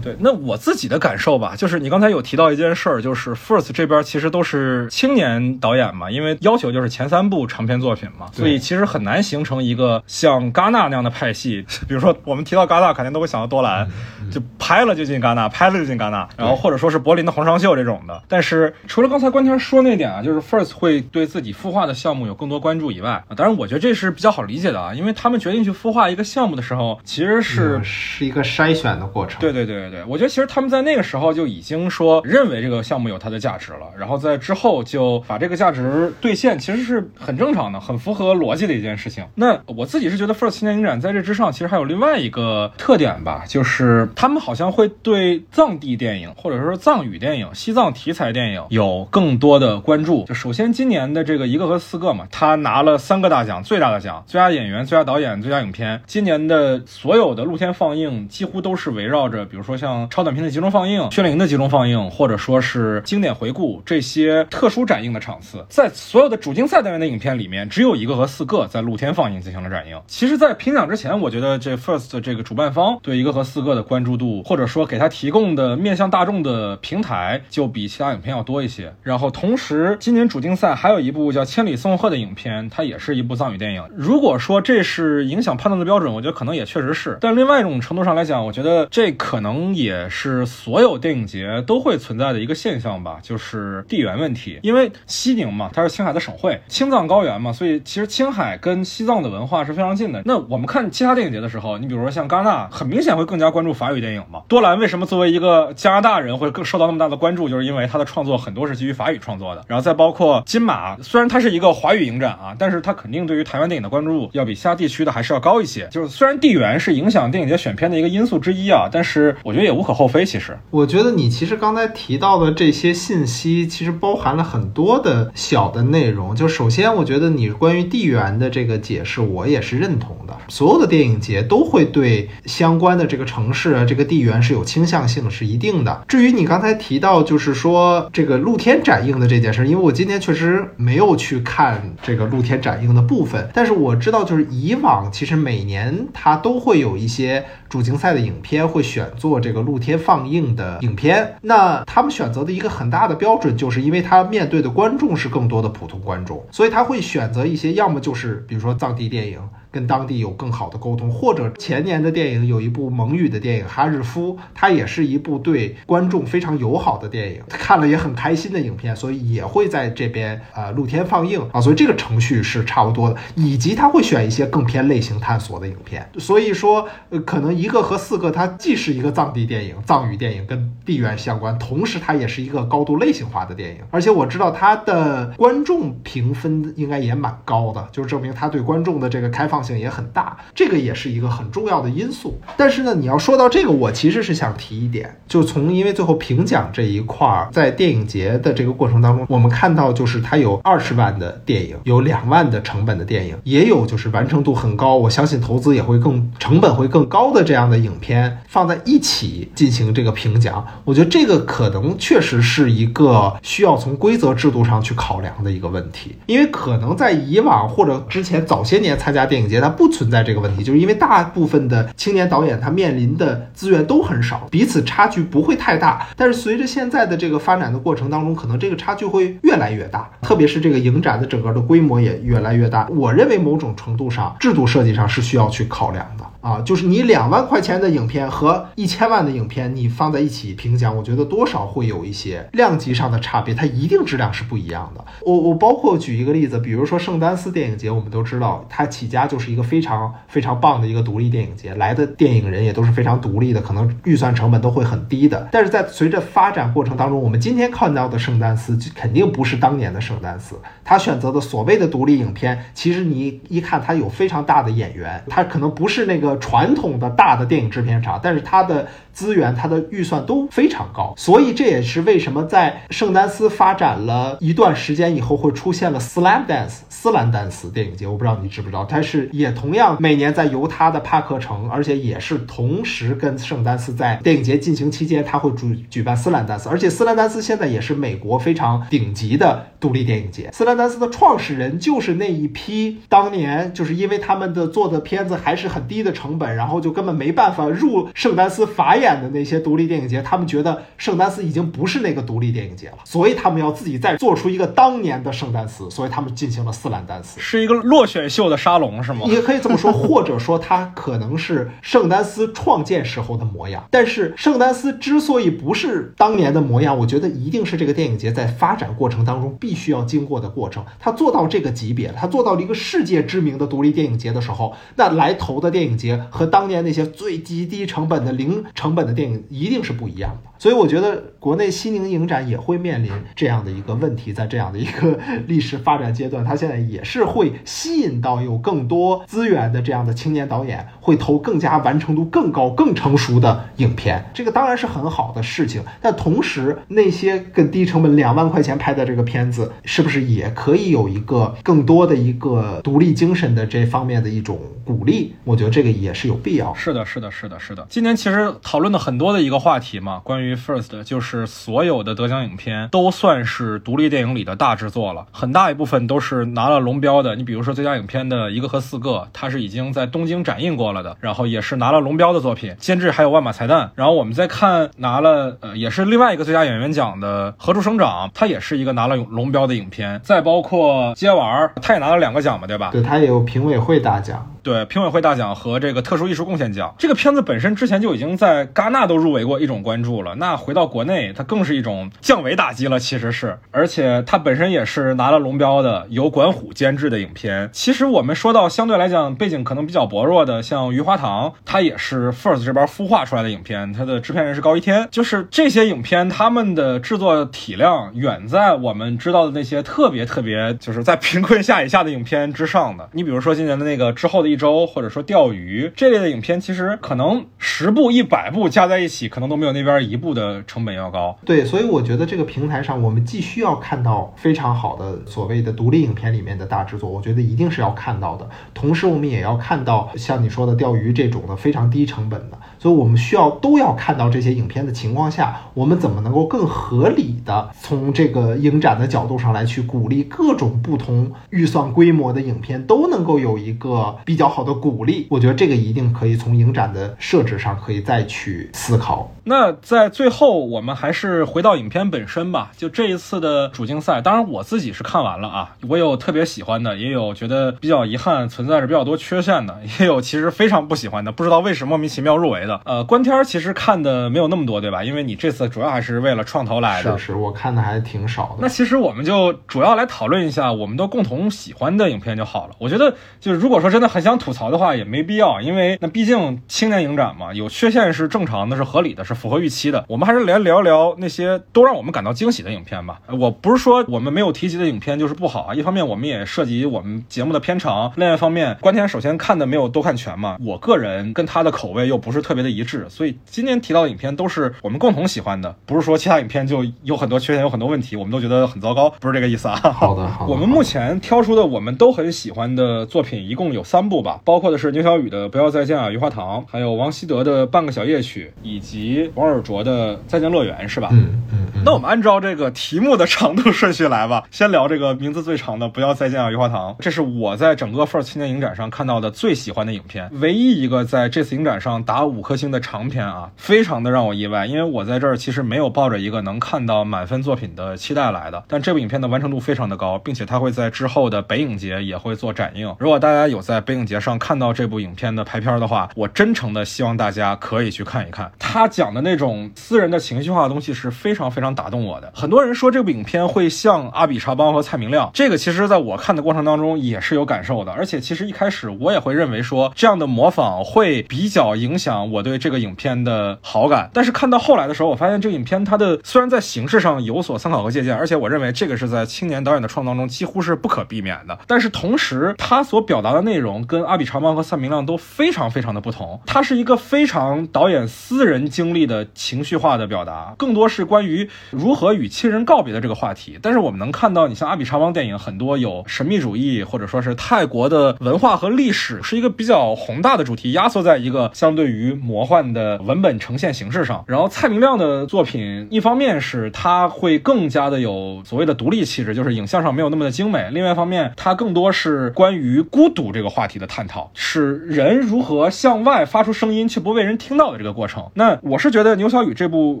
对，那我自己的感受吧，就是你刚才有提到一件事儿，就是 First 这边其实都是青年导演嘛，因为要求就是前三部长篇作品嘛，所以其实很难形成一个像戛纳那样的派系。比如说我们提到戛纳，肯定都会想到多兰，就拍了就进戛纳，拍了就进戛纳，然后或者说是柏林的红双秀这种的。但是除了刚才关天说那点啊，就是 First 会对自己孵化的项目有更多关注以外，当然我觉得这是比较好理解的啊，因为他们决定去孵化一个项目的时候，其实是
是一个筛选的过程。
对对对。对，我觉得其实他们在那个时候就已经说认为这个项目有它的价值了，然后在之后就把这个价值兑现，其实是很正常的，很符合逻辑的一件事情。那我自己是觉得 First 青年影展在这之上，其实还有另外一个特点吧，就是他们好像会对藏地电影或者说藏语电影、西藏题材电影有更多的关注。就首先今年的这个一个和四个嘛，他拿了三个大奖，最大的奖，最佳演员、最佳导演、最佳影片。今年的所有的露天放映几乎都是围绕着，比如说。像超短片的集中放映、训练营的集中放映，或者说是经典回顾这些特殊展映的场次，在所有的主竞赛单元的影片里面，只有一个和四个在露天放映进行了展映。其实，在评奖之前，我觉得这 First 这个主办方对一个和四个的关注度，或者说给他提供的面向大众的平台，就比其他影片要多一些。然后，同时今年主竞赛还有一部叫《千里送鹤》的影片，它也是一部藏语电影。如果说这是影响判断的标准，我觉得可能也确实是。但另外一种程度上来讲，我觉得这可能。也是所有电影节都会存在的一个现象吧，就是地缘问题。因为西宁嘛，它是青海的省会，青藏高原嘛，所以其实青海跟西藏的文化是非常近的。那我们看其他电影节的时候，你比如说像戛纳，很明显会更加关注法语电影嘛。多兰为什么作为一个加拿大人会更受到那么大的关注，就是因为他的创作很多是基于法语创作的。然后再包括金马，虽然它是一个华语影展啊，但是它肯定对于台湾电影的关注度要比其他地区的还是要高一些。就是虽然地缘是影响电影节选片的一个因素之一啊，但是。我觉得也无可厚非。其实，
我觉得你其实刚才提到的这些信息，其实包含了很多的小的内容。就首先，我觉得你关于地缘的这个解释，我也是认同的。所有的电影节都会对相关的这个城市啊，这个地缘是有倾向性，是一定的。至于你刚才提到，就是说这个露天展映的这件事，因为我今天确实没有去看这个露天展映的部分，但是我知道，就是以往其实每年它都会有一些主竞赛的影片会选做这这个露天放映的影片。那他们选择的一个很大的标准，就是因为他面对的观众是更多的普通观众，所以他会选择一些要么就是比如说藏地电影。跟当地有更好的沟通，或者前年的电影有一部蒙语的电影《哈日夫》，它也是一部对观众非常友好的电影，看了也很开心的影片，所以也会在这边呃露天放映啊，所以这个程序是差不多的，以及他会选一些更偏类型探索的影片，所以说呃可能一个和四个，它既是一个藏地电影、藏语电影跟地缘相关，同时它也是一个高度类型化的电影，而且我知道它的观众评分应该也蛮高的，就是证明它对观众的这个开放。性也很大，这个也是一个很重要的因素。但是呢，你要说到这个，我其实是想提一点，就从因为最后评奖这一块儿，在电影节的这个过程当中，我们看到就是它有二十万的电影，有两万的成本的电影，也有就是完成度很高，我相信投资也会更成本会更高的这样的影片放在一起进行这个评奖。我觉得这个可能确实是一个需要从规则制度上去考量的一个问题，因为可能在以往或者之前早些年参加电影。它不存在这个问题，就是因为大部分的青年导演他面临的资源都很少，彼此差距不会太大。但是随着现在的这个发展的过程当中，可能这个差距会越来越大，特别是这个影展的整个的规模也越来越大。我认为某种程度上，制度设计上是需要去考量的。啊，就是你两万块钱的影片和一千万的影片，你放在一起评奖，我觉得多少会有一些量级上的差别，它一定质量是不一样的。我我包括举一个例子，比如说圣丹斯电影节，我们都知道它起家就是一个非常非常棒的一个独立电影节，来的电影人也都是非常独立的，可能预算成本都会很低的。但是在随着发展过程当中，我们今天看到的圣丹斯肯定不是当年的圣丹斯，他选择的所谓的独立影片，其实你一看他有非常大的演员，他可能不是那个。传统的大的电影制片厂，但是它的资源、它的预算都非常高，所以这也是为什么在圣丹斯发展了一段时间以后，会出现了 Slam Dance 斯兰丹斯电影节。我不知道你知不知道，它是也同样每年在犹他的帕克城，而且也是同时跟圣丹斯在电影节进行期间，他会举举办斯兰丹斯，而且斯兰丹斯现在也是美国非常顶级的独立电影节。斯兰丹斯的创始人就是那一批当年就是因为他们的做的片子还是很低的。成本，然后就根本没办法入圣丹斯法眼的那些独立电影节，他们觉得圣丹斯已经不是那个独立电影节了，所以他们要自己再做出一个当年的圣丹斯，所以他们进行了斯兰丹斯，
是一个落选秀的沙龙，是吗？
也可以这么说，或者说它可能是圣丹斯创建时候的模样。但是圣丹斯之所以不是当年的模样，我觉得一定是这个电影节在发展过程当中必须要经过的过程。他做到这个级别，他做到了一个世界知名的独立电影节的时候，那来投的电影节。和当年那些最极低成本的零成本的电影一定是不一样的，所以我觉得国内西宁影展也会面临这样的一个问题，在这样的一个 历史发展阶段，它现在也是会吸引到有更多资源的这样的青年导演，会投更加完成度更高、更成熟的影片，这个当然是很好的事情。但同时，那些更低成本两万块钱拍的这个片子，是不是也可以有一个更多的一个独立精神的这方面的一种鼓励？我觉得这个。也是有必要。
是的，是的，是的，是的。今年其实讨论的很多的一个话题嘛，关于 First，就是所有的得奖影片都算是独立电影里的大制作了，很大一部分都是拿了龙标的。你比如说最佳影片的一个和四个，它是已经在东京展映过了的，然后也是拿了龙标的作品，监制还有万马才旦。然后我们再看拿了呃，也是另外一个最佳演员奖的何处生长，它也是一个拿了龙标的影片。再包括接娃儿，他也拿了两个奖嘛，对吧？
对他也有评委会大奖。
对评委会大奖和这个特殊艺术贡献奖，这个片子本身之前就已经在戛纳都入围过一种关注了。那回到国内，它更是一种降维打击了，其实是。而且它本身也是拿了龙标的，由管虎监制的影片。其实我们说到相对来讲背景可能比较薄弱的，像《余华堂》，它也是 First 这边孵化出来的影片，它的制片人是高一天。就是这些影片，他们的制作体量远在我们知道的那些特别特别就是在贫困下以下的影片之上的。你比如说今年的那个之后的一。周或者说钓鱼这类的影片，其实可能十部一百部加在一起，可能都没有那边一部的成本要高。
对，所以我觉得这个平台上，我们既需要看到非常好的所谓的独立影片里面的大制作，我觉得一定是要看到的。同时，我们也要看到像你说的钓鱼这种的非常低成本的。所以我们需要都要看到这些影片的情况下，我们怎么能够更合理的从这个影展的角度上来去鼓励各种不同预算规模的影片都能够有一个比较好的鼓励？我觉得这个一定可以从影展的设置上可以再去思考。
那在最后，我们还是回到影片本身吧。就这一次的主竞赛，当然我自己是看完了啊，我有特别喜欢的，也有觉得比较遗憾、存在着比较多缺陷的，也有其实非常不喜欢的，不知道为什么莫名其妙入围的。呃，观天其实看的没有那么多，对吧？因为你这次主要还是为了创投来的。
是是，我看的还挺少的。
那其实我们就主要来讨论一下我们都共同喜欢的影片就好了。我觉得，就是如果说真的很想吐槽的话，也没必要，因为那毕竟青年影展嘛，有缺陷是正常的，是合理的，是符合预期的。我们还是来聊聊那些都让我们感到惊喜的影片吧。我不是说我们没有提及的影片就是不好啊。一方面，我们也涉及我们节目的片长；另外一方面，关天首先看的没有都看全嘛。我个人跟他的口味又不是特别的一致。所以今天提到的影片都是我们共同喜欢的，不是说其他影片就有很多缺陷、有很多问题，我们都觉得很糟糕，不是这个意思啊。
好的，好
的。我们目前挑出的我们都很喜欢的作品一共有三部吧，包括的是牛小雨的《不要再见啊，余华堂》，还有王希德的《半个小夜曲》，以及王尔卓的《再见乐园》，是吧？
嗯嗯嗯。
那我们按照这个题目的长度顺序来吧，先聊这个名字最长的《不要再见啊，余华堂》，这是我在整个 FIRST 青年影展上看到的最喜欢的影片，唯一一个在这次影展上打五颗星的。长篇啊，非常的让我意外，因为我在这儿其实没有抱着一个能看到满分作品的期待来的。但这部影片的完成度非常的高，并且它会在之后的北影节也会做展映。如果大家有在北影节上看到这部影片的排片的话，我真诚的希望大家可以去看一看。他讲的那种私人的情绪化的东西是非常非常打动我的。很多人说这部影片会像阿比查邦和蔡明亮，这个其实在我看的过程当中也是有感受的。而且其实一开始我也会认为说这样的模仿会比较影响我我对这个。影片的好感，但是看到后来的时候，我发现这个影片它的虽然在形式上有所参考和借鉴，而且我认为这个是在青年导演的创作当中几乎是不可避免的。但是同时，他所表达的内容跟阿比长邦和蔡明亮都非常非常的不同。它是一个非常导演私人经历的情绪化的表达，更多是关于如何与亲人告别的这个话题。但是我们能看到，你像阿比长邦电影很多有神秘主义或者说是泰国的文化和历史，是一个比较宏大的主题，压缩在一个相对于魔幻。的文本呈现形式上，然后蔡明亮的作品，一方面是他会更加的有所谓的独立气质，就是影像上没有那么的精美；另外一方面，它更多是关于孤独这个话题的探讨，是人如何向外发出声音却不被人听到的这个过程。那我是觉得牛小雨这部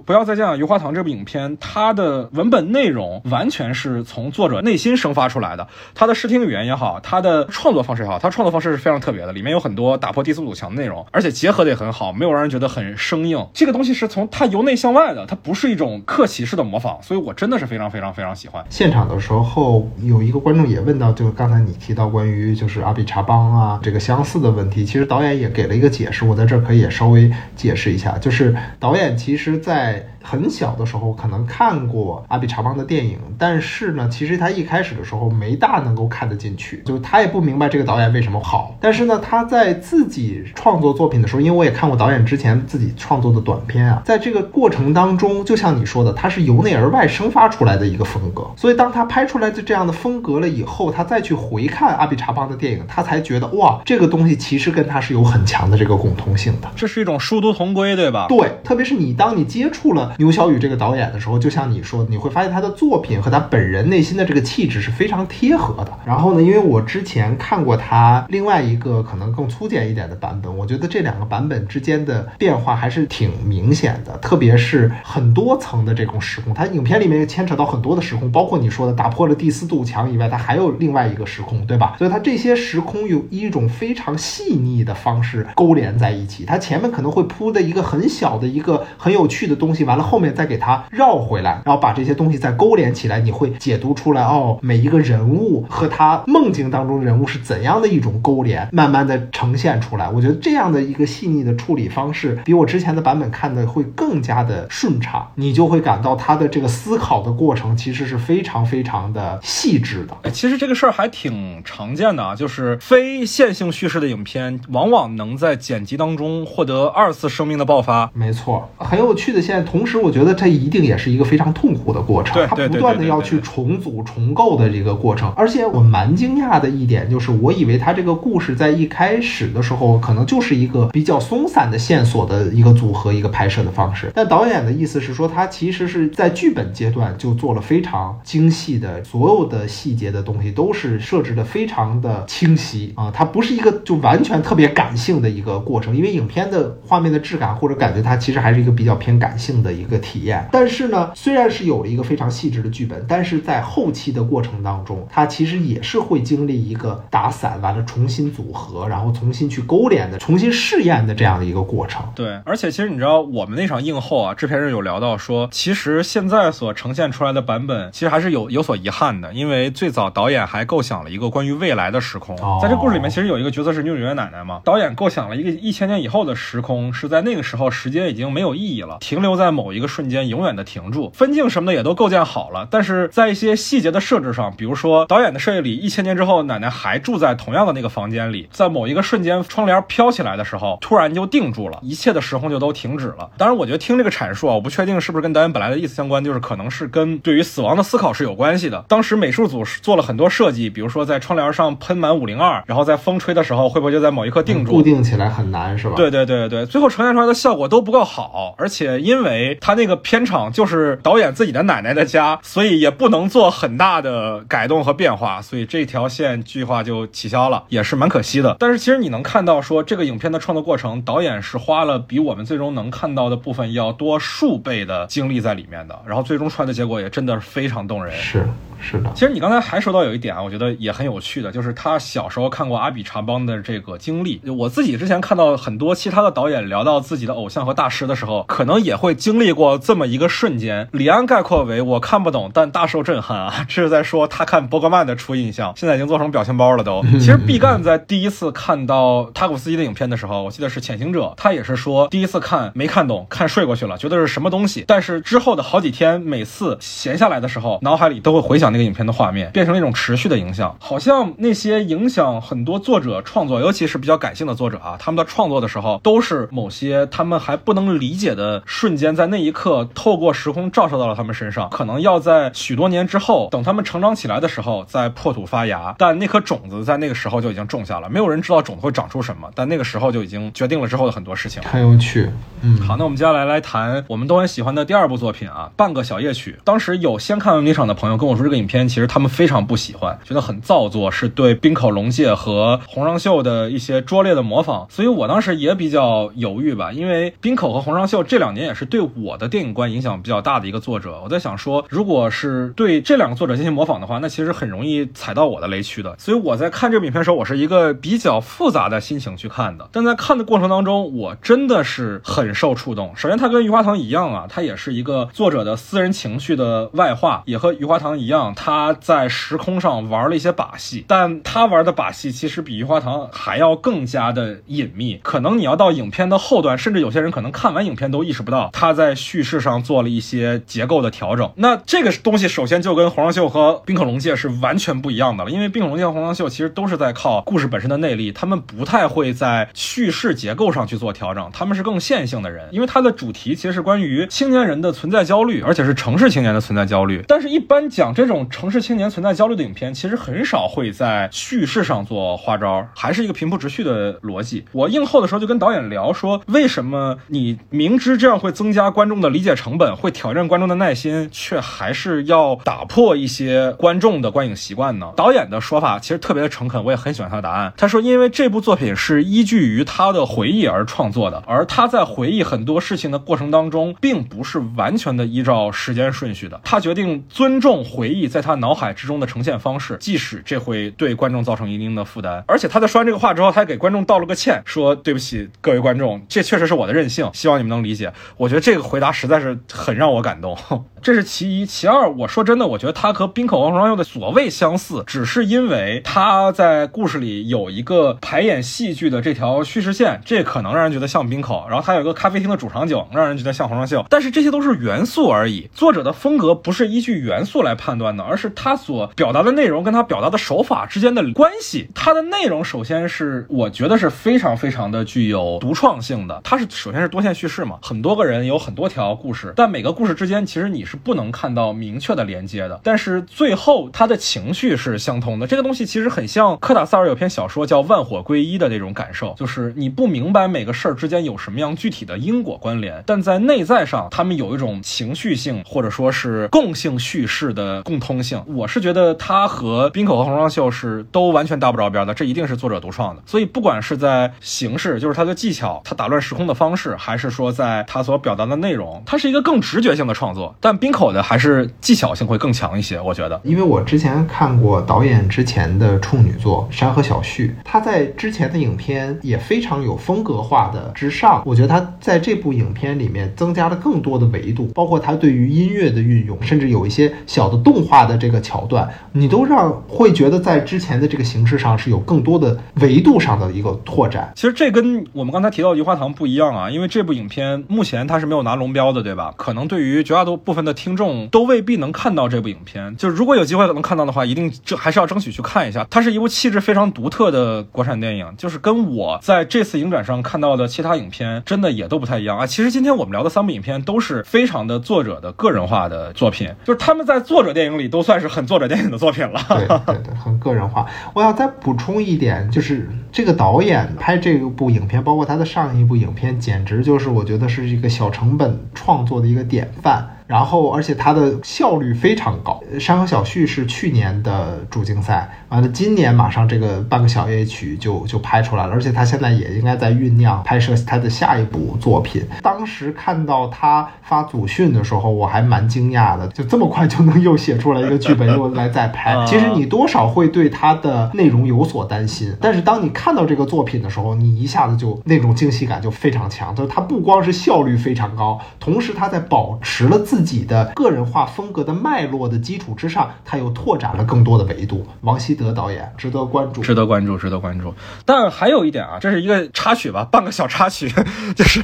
《不要再见了，余华堂》这部影片，它的文本内容完全是从作者内心生发出来的，他的视听语言也好，他的创作方式也好，他创作方式是非常特别的，里面有很多打破低俗堵墙的内容，而且结合的也很好，没有让人觉。得很生硬，这个东西是从它由内向外的，它不是一种客气式的模仿，所以我真的是非常非常非常喜欢。
现场的时候，有一个观众也问到，就刚才你提到关于就是阿比查邦啊这个相似的问题，其实导演也给了一个解释，我在这儿可以也稍微解释一下，就是导演其实在。很小的时候可能看过阿比查邦的电影，但是呢，其实他一开始的时候没大能够看得进去，就他也不明白这个导演为什么好。但是呢，他在自己创作作品的时候，因为我也看过导演之前自己创作的短片啊，在这个过程当中，就像你说的，它是由内而外生发出来的一个风格。所以当他拍出来的这样的风格了以后，他再去回看阿比查邦的电影，他才觉得哇，这个东西其实跟他是有很强的这个共通性的。
这是一种殊途同归，对吧？
对，特别是你当你接触了。牛小雨这个导演的时候，就像你说，你会发现他的作品和他本人内心的这个气质是非常贴合的。然后呢，因为我之前看过他另外一个可能更粗简一点的版本，我觉得这两个版本之间间的变化还是挺明显的，特别是很多层的这种时空。它影片里面牵扯到很多的时空，包括你说的打破了第四堵墙以外，它还有另外一个时空，对吧？所以它这些时空有一种非常细腻的方式勾连在一起。它前面可能会铺的一个很小的一个很有趣的东西，完了。后面再给它绕回来，然后把这些东西再勾连起来，你会解读出来哦，每一个人物和他梦境当中人物是怎样的一种勾连，慢慢的呈现出来。我觉得这样的一个细腻的处理。理方式比我之前的版本看的会更加的顺畅，你就会感到他的这个思考的过程其实是非常非常的细致的。
哎，其实这个事儿还挺常见的啊，就是非线性叙事的影片往往能在剪辑当中获得二次生命的爆发。
没错，很有趣的现在，同时我觉得这一定也是一个非常痛苦的过程，
对
他不断的要去重组重构的这个过程。而且我蛮惊讶的一点就是，我以为他这个故事在一开始的时候可能就是一个比较松散的线索的一个组合，一个拍摄的方式。但导演的意思是说，他其实是在剧本阶段就做了非常精细的，所有的细节的东西都是设置的非常的清晰啊，它不是一个就完全特别感性的一个过程，因为影片的画面的质感或者感觉它其实还是一个比较偏感性的一个体验。但是呢，虽然是有了一个非常细致的剧本，但是在后期的过程当中，它其实也是会经历一个打散完了重新组合，然后重新去勾连的、重新试验的这样的一个过程。
对，而且其实你知道，我们那场映后啊，制片人有聊到说，其实现在所呈现出来的版本，其实还是有有所遗憾的，因为最早导演还构想了一个关于未来的时空，在这故事里面，其实有一个角色是女主角奶奶嘛，导演构想了一个一千年以后的时空，是在那个时候时间已经没有意义了，停留在某一个瞬间，永远的停住，分镜什么的也都构建好了，但是在一些细节的设置上，比如说导演的设计里，一千年之后奶奶还住在同样的那个房间里，在某一个瞬间窗帘飘起来的时候，突然就定住了，一切的时空就都停止了。当然，我觉得听这个阐述啊，我不确定是不是跟导演本来的意思相关，就是可能是跟对于死亡的思考是有关系的。当时美术组做了很多设计，比如说在窗帘上喷满五零二，然后在风吹的时候会不会就在某一刻定住？
固定起来很难是吧？
对对对对，最后呈现出来的效果都不够好，而且因为他那个片场就是导演自己的奶奶的家，所以也不能做很大的改动和变化，所以这条线计划就取消了，也是蛮可惜的。但是其实你能看到说这个影片的创作过程，导演是花了比我们最终能看到的部分要多数倍的精力在里面的，然后最终出来的结果也真的是非常动人。
是。是的，
其实你刚才还说到有一点啊，我觉得也很有趣的，就是他小时候看过阿比查邦的这个经历。我自己之前看到很多其他的导演聊到自己的偶像和大师的时候，可能也会经历过这么一个瞬间。李安概括为我看不懂，但大受震撼啊，这是在说他看伯格曼的初印象，现在已经做成表情包了都。其实毕赣在第一次看到塔古斯基的影片的时候，我记得是《潜行者》，他也是说第一次看没看懂，看睡过去了，觉得是什么东西。但是之后的好几天，每次闲下来的时候，脑海里都会回想那个影片的画面。变成了一种持续的影响，好像那些影响很多作者创作，尤其是比较感性的作者啊，他们的创作的时候，都是某些他们还不能理解的瞬间，在那一刻透过时空照射到了他们身上，可能要在许多年之后，等他们成长起来的时候再破土发芽，但那颗种子在那个时候就已经种下了，没有人知道种子会长出什么，但那个时候就已经决定了之后的很多事情。
太有趣，嗯，
好，那我们接下来来谈我们都很喜欢的第二部作品啊，《半个小夜曲》。当时有先看完那场的朋友跟我说，这个影片其实他们非常不喜欢，觉得很造作，是对冰口龙介和洪尚秀的一些拙劣的模仿。所以我当时也比较犹豫吧，因为冰口和洪尚秀这两年也是对我的电影观影响比较大的一个作者。我在想说，如果是对这两个作者进行模仿的话，那其实很容易踩到我的雷区的。所以我在看这个影片的时候，我是一个比较复杂的心情去看的。但在看的过程当中，我真的是很受触动。首先，它跟余华堂一样啊，它也是一个作者的私人情绪的外化，也和余华堂一样，他在时空上玩了一些把戏。但他玩的把戏其实比余华堂还要更加的隐秘。可能你要到影片的后段，甚至有些人可能看完影片都意识不到他在叙事上做了一些结构的调整。那这个东西首先就跟洪尚秀和冰口龙介是完全不一样的了，因为冰口龙介和洪尚秀其实都是在靠故事本身的内力，他们不太会在叙事结构上去做调整，他们是更线性的人。因为它的主题其实是关于青年人的存在焦虑，而且是城市青年的存在焦虑。但是，一般讲这种城市青年存在焦虑的影片，其实很少会在叙事上做花招，还是一个平铺直叙的逻辑。我映后的时候就跟导演聊说，为什么你明知这样会增加观众的理解成本，会挑战观众的耐心，却还是要打破一些观众的观影习惯呢？导演的说法其实特别的诚恳，我也很喜欢他的答案。他说，因为这部作品是依据于他的回忆而而创作的，而他在回忆很多事情的过程当中，并不是完全的依照时间顺序的。他决定尊重回忆在他脑海之中的呈现方式，即使这会对观众造成一定的负担。而且他在说完这个话之后，他还给观众道了个歉，说对不起各位观众，这确实是我的任性，希望你们能理解。我觉得这个回答实在是很让我感动。这是其一，其二，我说真的，我觉得他和滨口王双佑的所谓相似，只是因为他在故事里有一个排演戏剧的这条叙事线，这可能。能让人觉得像冰口，然后它有一个咖啡厅的主场景，让人觉得像红双秀。但是这些都是元素而已，作者的风格不是依据元素来判断的，而是他所表达的内容跟他表达的手法之间的关系。它的内容首先是我觉得是非常非常的具有独创性的，它是首先是多线叙事嘛，很多个人有很多条故事，但每个故事之间其实你是不能看到明确的连接的。但是最后他的情绪是相通的，这个东西其实很像科塔萨尔有篇小说叫《万火归一》的那种感受，就是你不明白每每个事儿之间有什么样具体的因果关联，但在内在上他们有一种情绪性或者说是共性叙事的共通性。我是觉得他和冰口和红双秀是都完全搭不着边的，这一定是作者独创的。所以不管是在形式，就是他的技巧，他打乱时空的方式，还是说在他所表达的内容，它是一个更直觉性的创作。但冰口的还是技巧性会更强一些，我觉得。
因为我之前看过导演之前的处女作《山河小叙》，他在之前的影片也非常有风格化的之上，我觉得他在这部影片里面增加了更多的维度，包括他对于音乐的运用，甚至有一些小的动画的这个桥段，你都让会觉得在之前的这个形式上是有更多的维度上的一个拓展。
其实这跟我们刚才提到的《余华堂》不一样啊，因为这部影片目前它是没有拿龙标的，对吧？可能对于绝大多部分的听众都未必能看到这部影片。就是如果有机会能看到的话，一定这还是要争取去看一下。它是一部气质非常独特的国产电影，就是跟我在这次影展上看看到的其他影片真的也都不太一样啊。其实今天我们聊的三部影片都是非常的作者的个人化的作品，就是他们在作者电影里都算是很作者电影的作品了。
对对对，很个人化。我要再补充一点，就是这个导演拍这部影片，包括他的上一部影片，简直就是我觉得是一个小成本创作的一个典范。然后，而且它的效率非常高。《山河小旭》是去年的主竞赛，完了今年马上这个半个小夜曲就就拍出来了，而且他现在也应该在酝酿拍摄他的下一部作品。当时看到他发组训的时候，我还蛮惊讶的，就这么快就能又写出来一个剧本，又来再拍。其实你多少会对他的内容有所担心，但是当你看到这个作品的时候，你一下子就那种惊喜感就非常强。就是他不光是效率非常高，同时他在保持了自自己的个人化风格的脉络的基础之上，他又拓展了更多的维度。王希德导演值得关注，
值得关注，值得关注。但还有一点啊，这是一个插曲吧，半个小插曲，就是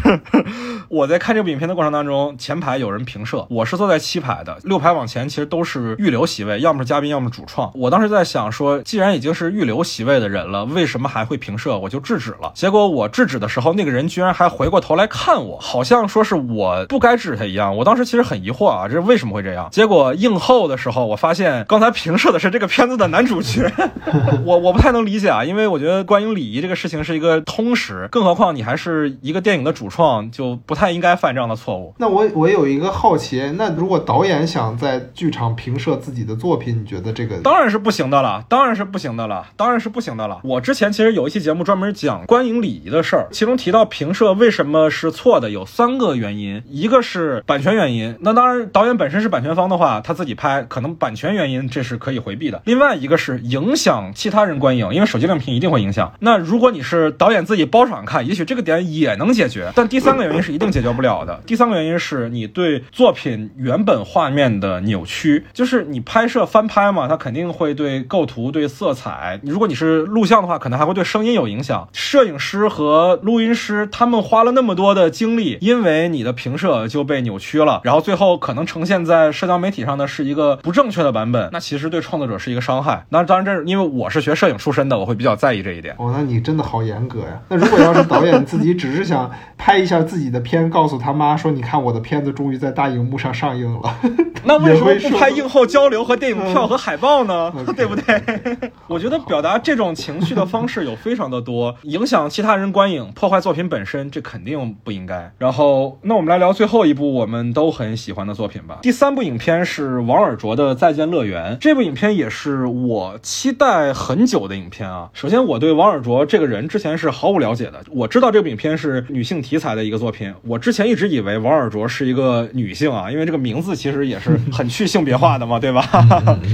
我在看这部影片的过程当中，前排有人评射，我是坐在七排的，六排往前其实都是预留席位，要么是嘉宾，要么主创。我当时在想说，既然已经是预留席位的人了，为什么还会评射？我就制止了。结果我制止的时候，那个人居然还回过头来看我，好像说是我不该制止他一样。我当时其实很疑惑啊，这为什么会这样？结果映后的时候，我发现刚才评射的是这个片子的男主角，我我不太能理解啊，因为我觉得观影礼仪这个事情是一个通识，更何况你还是一个电影的主创，就不太应该犯这样的错误。
那我我有一个好奇，那如果导演想在剧场评射自己的作品，你觉得这个
当然是不行的了，当然是不行的了，当然是不行的了。我之前其实有一期节目专门讲观影礼仪的事儿，其中提到评射为什么是错的，有三个原因，一个是版权原因，那当然导演本身是版权方的话，他自己拍可能版权原因这是可以回避的。另外一个是影响其他人观影，因为手机亮屏一定会影响。那如果你是导演自己包场看，也许这个点也能解决，但第三个原因是一定解决不了的。第三个原因是你对作品原本画面的扭曲，就是你拍摄翻拍嘛，它肯定会对构图、对色彩。如果你是录像的话，可能还会对声音有影响。摄影师和录音师他们花了那么多的精力，因为你的评摄就被扭曲了，然后最后可能呈现在社交媒体上的是一个不正确的版本，那其实对创作者是一个伤害。那当然，这是因为我是学摄影出身的，我会比较在意这一点。
哦，那你真的好严格呀。那如果要是导演自己只是想拍一下自己的片，告诉他妈说：“你看我的片子终于在大荧幕上上映了。”
那为什么不拍映后交流和电影票和海报呢？
嗯
对不对？我觉得表达这种情绪的方式有非常的多，影响其他人观影，破坏作品本身，这肯定不应该。然后，那我们来聊最后一部我们都很喜欢的作品吧。第三部影片是王尔卓的《再见乐园》，这部影片也是我期待很久的影片啊。首先，我对王尔卓这个人之前是毫无了解的，我知道这部影片是女性题材的一个作品，我之前一直以为王尔卓是一个女性啊，因为这个名字其实也是很去性别化的嘛，对吧？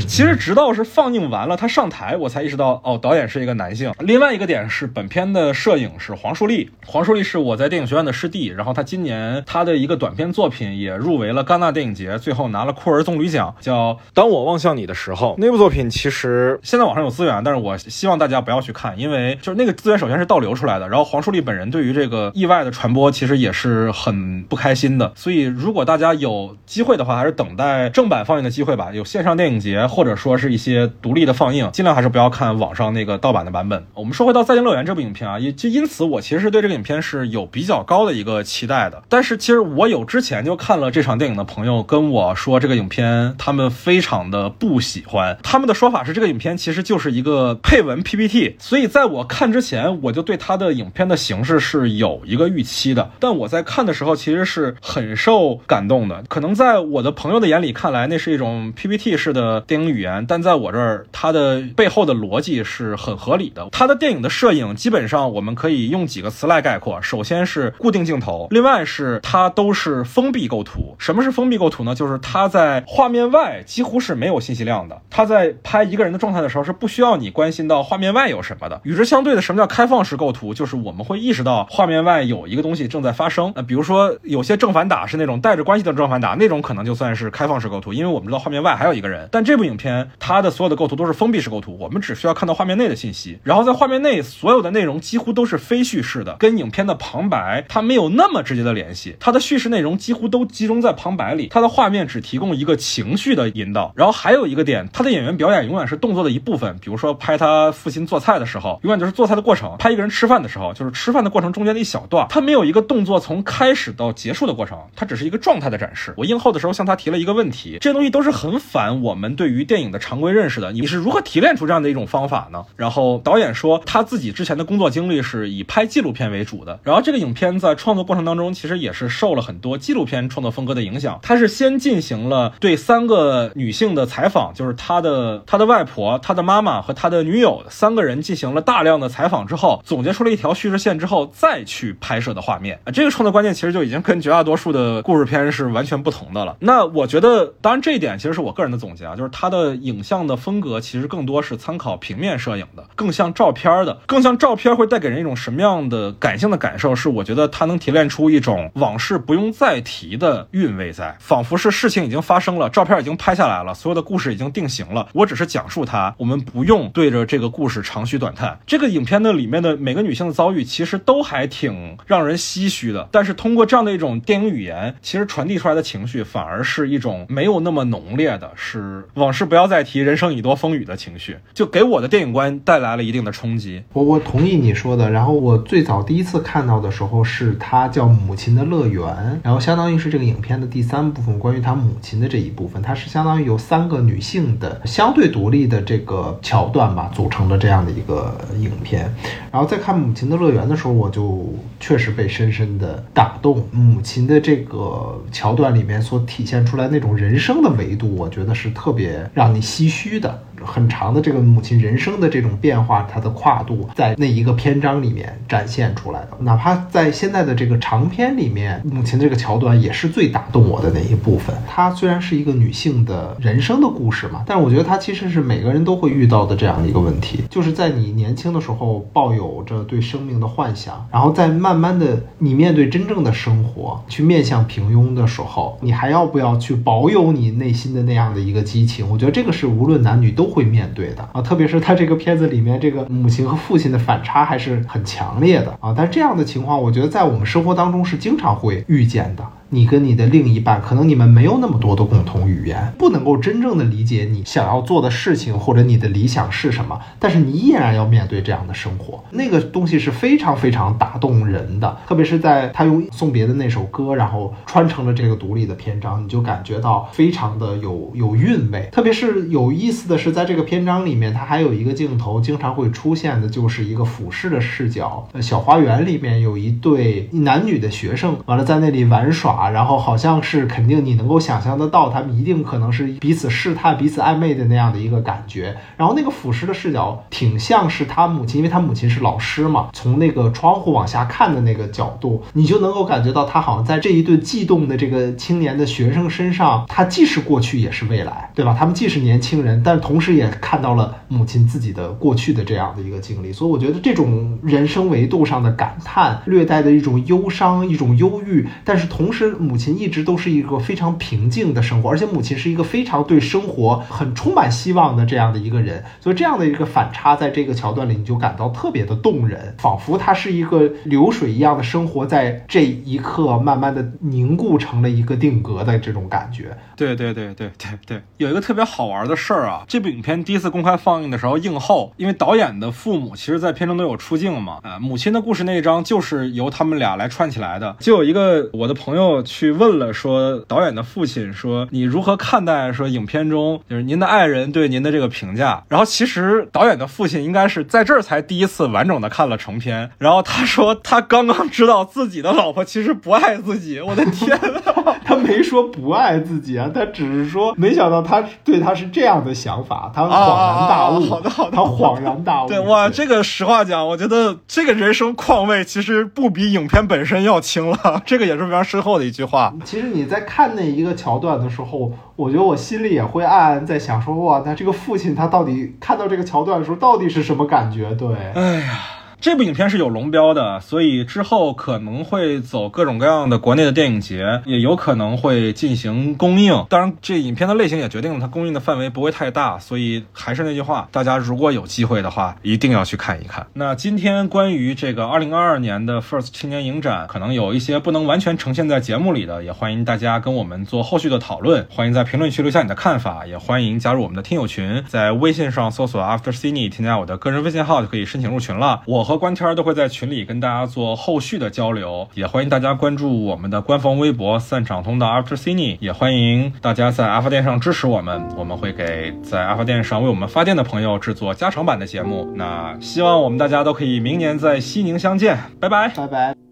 其实直到是放映完了，他上台，我才意识到哦，导演是一个男性。另外一个点是，本片的摄影是黄树立，黄树立是我在电影学院的师弟，然后他今年他的一个短片作品也入围了了戛纳电影节，最后拿了库尔棕榈奖，叫《当我望向你的时候》。那部作品其实现在网上有资源，但是我希望大家不要去看，因为就是那个资源首先是倒流出来的，然后黄树立本人对于这个意外的传播其实也是很不开心的。所以如果大家有机会的话，还是等待正版放映的机会吧。有线上电影节或者说是一些独立的放映，尽量还是不要看网上那个盗版的版本。我们说回到《再见乐园》这部影片啊，也就因此我其实是对这个影片是有比较高的一个期待的。但是其实我有之前就看了这场电影影的朋友跟我说，这个影片他们非常的不喜欢。他们的说法是，这个影片其实就是一个配文 PPT。所以在我看之前，我就对他的影片的形式是有一个预期的。但我在看的时候，其实是很受感动的。可能在我的朋友的眼里看来，那是一种 PPT 式的电影语言，但在我这儿，它的背后的逻辑是很合理的。他的电影的摄影基本上我们可以用几个词来概括：首先是固定镜头，另外是它都是封闭构图。什么么是封闭构图呢？就是它在画面外几乎是没有信息量的。它在拍一个人的状态的时候，是不需要你关心到画面外有什么的。与之相对的，什么叫开放式构图？就是我们会意识到画面外有一个东西正在发生。那比如说有些正反打是那种带着关系的正反打，那种可能就算是开放式构图，因为我们知道画面外还有一个人。但这部影片它的所有的构图都是封闭式构图，我们只需要看到画面内的信息。然后在画面内所有的内容几乎都是非叙事的，跟影片的旁白它没有那么直接的联系。它的叙事内容几乎都集中在旁白里，他的画面只提供一个情绪的引导。然后还有一个点，他的演员表演永远是动作的一部分。比如说拍他父亲做菜的时候，永远就是做菜的过程；拍一个人吃饭的时候，就是吃饭的过程中间的一小段。他没有一个动作从开始到结束的过程，他只是一个状态的展示。我映后的时候向他提了一个问题，这些东西都是很反我们对于电影的常规认识的。你是如何提炼出这样的一种方法呢？然后导演说他自己之前的工作经历是以拍纪录片为主的。然后这个影片在创作过程当中，其实也是受了很多纪录片创作风格的影响。他是先进行了对三个女性的采访，就是他的他的外婆、他的妈妈和他的女友三个人进行了大量的采访之后，总结出了一条叙事线之后，再去拍摄的画面。啊，这个创作观念其实就已经跟绝大多数的故事片是完全不同的了。那我觉得，当然这一点其实是我个人的总结啊，就是他的影像的风格其实更多是参考平面摄影的，更像照片的，更像照片会带给人一种什么样的感性的感受？是我觉得他能提炼出一种往事不用再提的韵味在，仿佛是事情已经发生了，照片已经拍下来了，所有的故事已经定型了，我只是讲述它，我们不用对着这个故事长吁短叹。这个影片的里面的每个女性的遭遇，其实都还挺让人唏嘘的。但是通过这样的一种电影语言，其实传递出来的情绪，反而是一种没有那么浓烈的，是往事不要再提，人生已多风雨的情绪，就给我的电影观带来了一定的冲击。
我我同意你说的。然后我最早第一次看到的时候，是它叫《母亲的乐园》，然后相当于是这个影片的第第三部分，关于他母亲的这一部分，它是相当于由三个女性的相对独立的这个桥段吧组成的这样的一个影片。然后在看《母亲的乐园》的时候，我就确实被深深的打动。母亲的这个桥段里面所体现出来那种人生的维度，我觉得是特别让你唏嘘的。很长的这个母亲人生的这种变化，它的跨度在那一个篇章里面展现出来的。哪怕在现在的这个长篇里面，母亲这个桥段也是最打动我的那一部分。它虽然是一个女性的人生的故事嘛，但是我觉得它其实是每个人都会遇到的这样的一个问题，就是在你年轻的时候抱有着对生命的幻想，然后在慢慢的你面对真正的生活，去面向平庸的时候，你还要不要去保有你内心的那样的一个激情？我觉得这个是无论男女都会面对的啊，特别是他这个片子里面这个母亲和父亲的反差还是很强烈的啊。但这样的情况，我觉得在我们生活当中是经常会遇见的。你跟你的另一半，可能你们没有那么多的共同语言，不能够真正的理解你想要做的事情或者你的理想是什么，但是你依然要面对这样的生活，那个东西是非常非常打动人的。特别是在他用送别的那首歌，然后穿成了这个独立的篇章，你就感觉到非常的有有韵味。特别是有意思的是，在这个篇章里面，它还有一个镜头经常会出现的，就是一个俯视的视角。呃，小花园里面有一对男女的学生，完了在那里玩耍。啊，然后好像是肯定你能够想象得到，他们一定可能是彼此试探、彼此暧昧的那样的一个感觉。然后那个俯视的视角挺像是他母亲，因为他母亲是老师嘛，从那个窗户往下看的那个角度，你就能够感觉到他好像在这一对悸动的这个青年的学生身上，他既是过去也是未来，对吧？他们既是年轻人，但同时也看到了母亲自己的过去的这样的一个经历。所以我觉得这种人生维度上的感叹，略带的一种忧伤、一种忧郁，但是同时。母亲一直都是一个非常平静的生活，而且母亲是一个非常对生活很充满希望的这样的一个人，所以这样的一个反差在这个桥段里你就感到特别的动人，仿佛他是一个流水一样的生活在这一刻慢慢的凝固成了一个定格的这种感觉。
对对对对对对，有一个特别好玩的事儿啊，这部影片第一次公开放映的时候映后，因为导演的父母其实在片中都有出镜嘛，呃，母亲的故事那一章就是由他们俩来串起来的。就有一个我的朋友去问了，说导演的父亲说你如何看待说影片中就是您的爱人对您的这个评价？然后其实导演的父亲应该是在这儿才第一次完整的看了成片，然后他说他刚刚知道自己的老婆其实不爱自己，我的天呐！
他没说不爱自己啊，他只是说没想到他对他是这样的想法，他恍然大悟。
好的好的，
他恍然大悟。
对哇，这个实话讲，我觉得这个人生况味其实不比影片本身要轻了，这个也是非常深厚的一句话。
其实你在看那一个桥段的时候，我觉得我心里也会暗暗在想说，哇，那这个父亲他到底看到这个桥段的时候到底是什么感觉？对，
哎呀。这部影片是有龙标的，所以之后可能会走各种各样的国内的电影节，也有可能会进行公映。当然，这影片的类型也决定了它公映的范围不会太大。所以还是那句话，大家如果有机会的话，一定要去看一看。那今天关于这个二零二二年的 First 青年影展，可能有一些不能完全呈现在节目里的，也欢迎大家跟我们做后续的讨论。欢迎在评论区留下你的看法，也欢迎加入我们的听友群，在微信上搜索 After Cine，添加我的个人微信号就可以申请入群了。我。和关天都会在群里跟大家做后续的交流，也欢迎大家关注我们的官方微博“散场通道 After Cine”，也欢迎大家在阿发电上支持我们，我们会给在阿发电上为我们发电的朋友制作加长版的节目。那希望我们大家都可以明年在西宁相见，拜拜，
拜拜。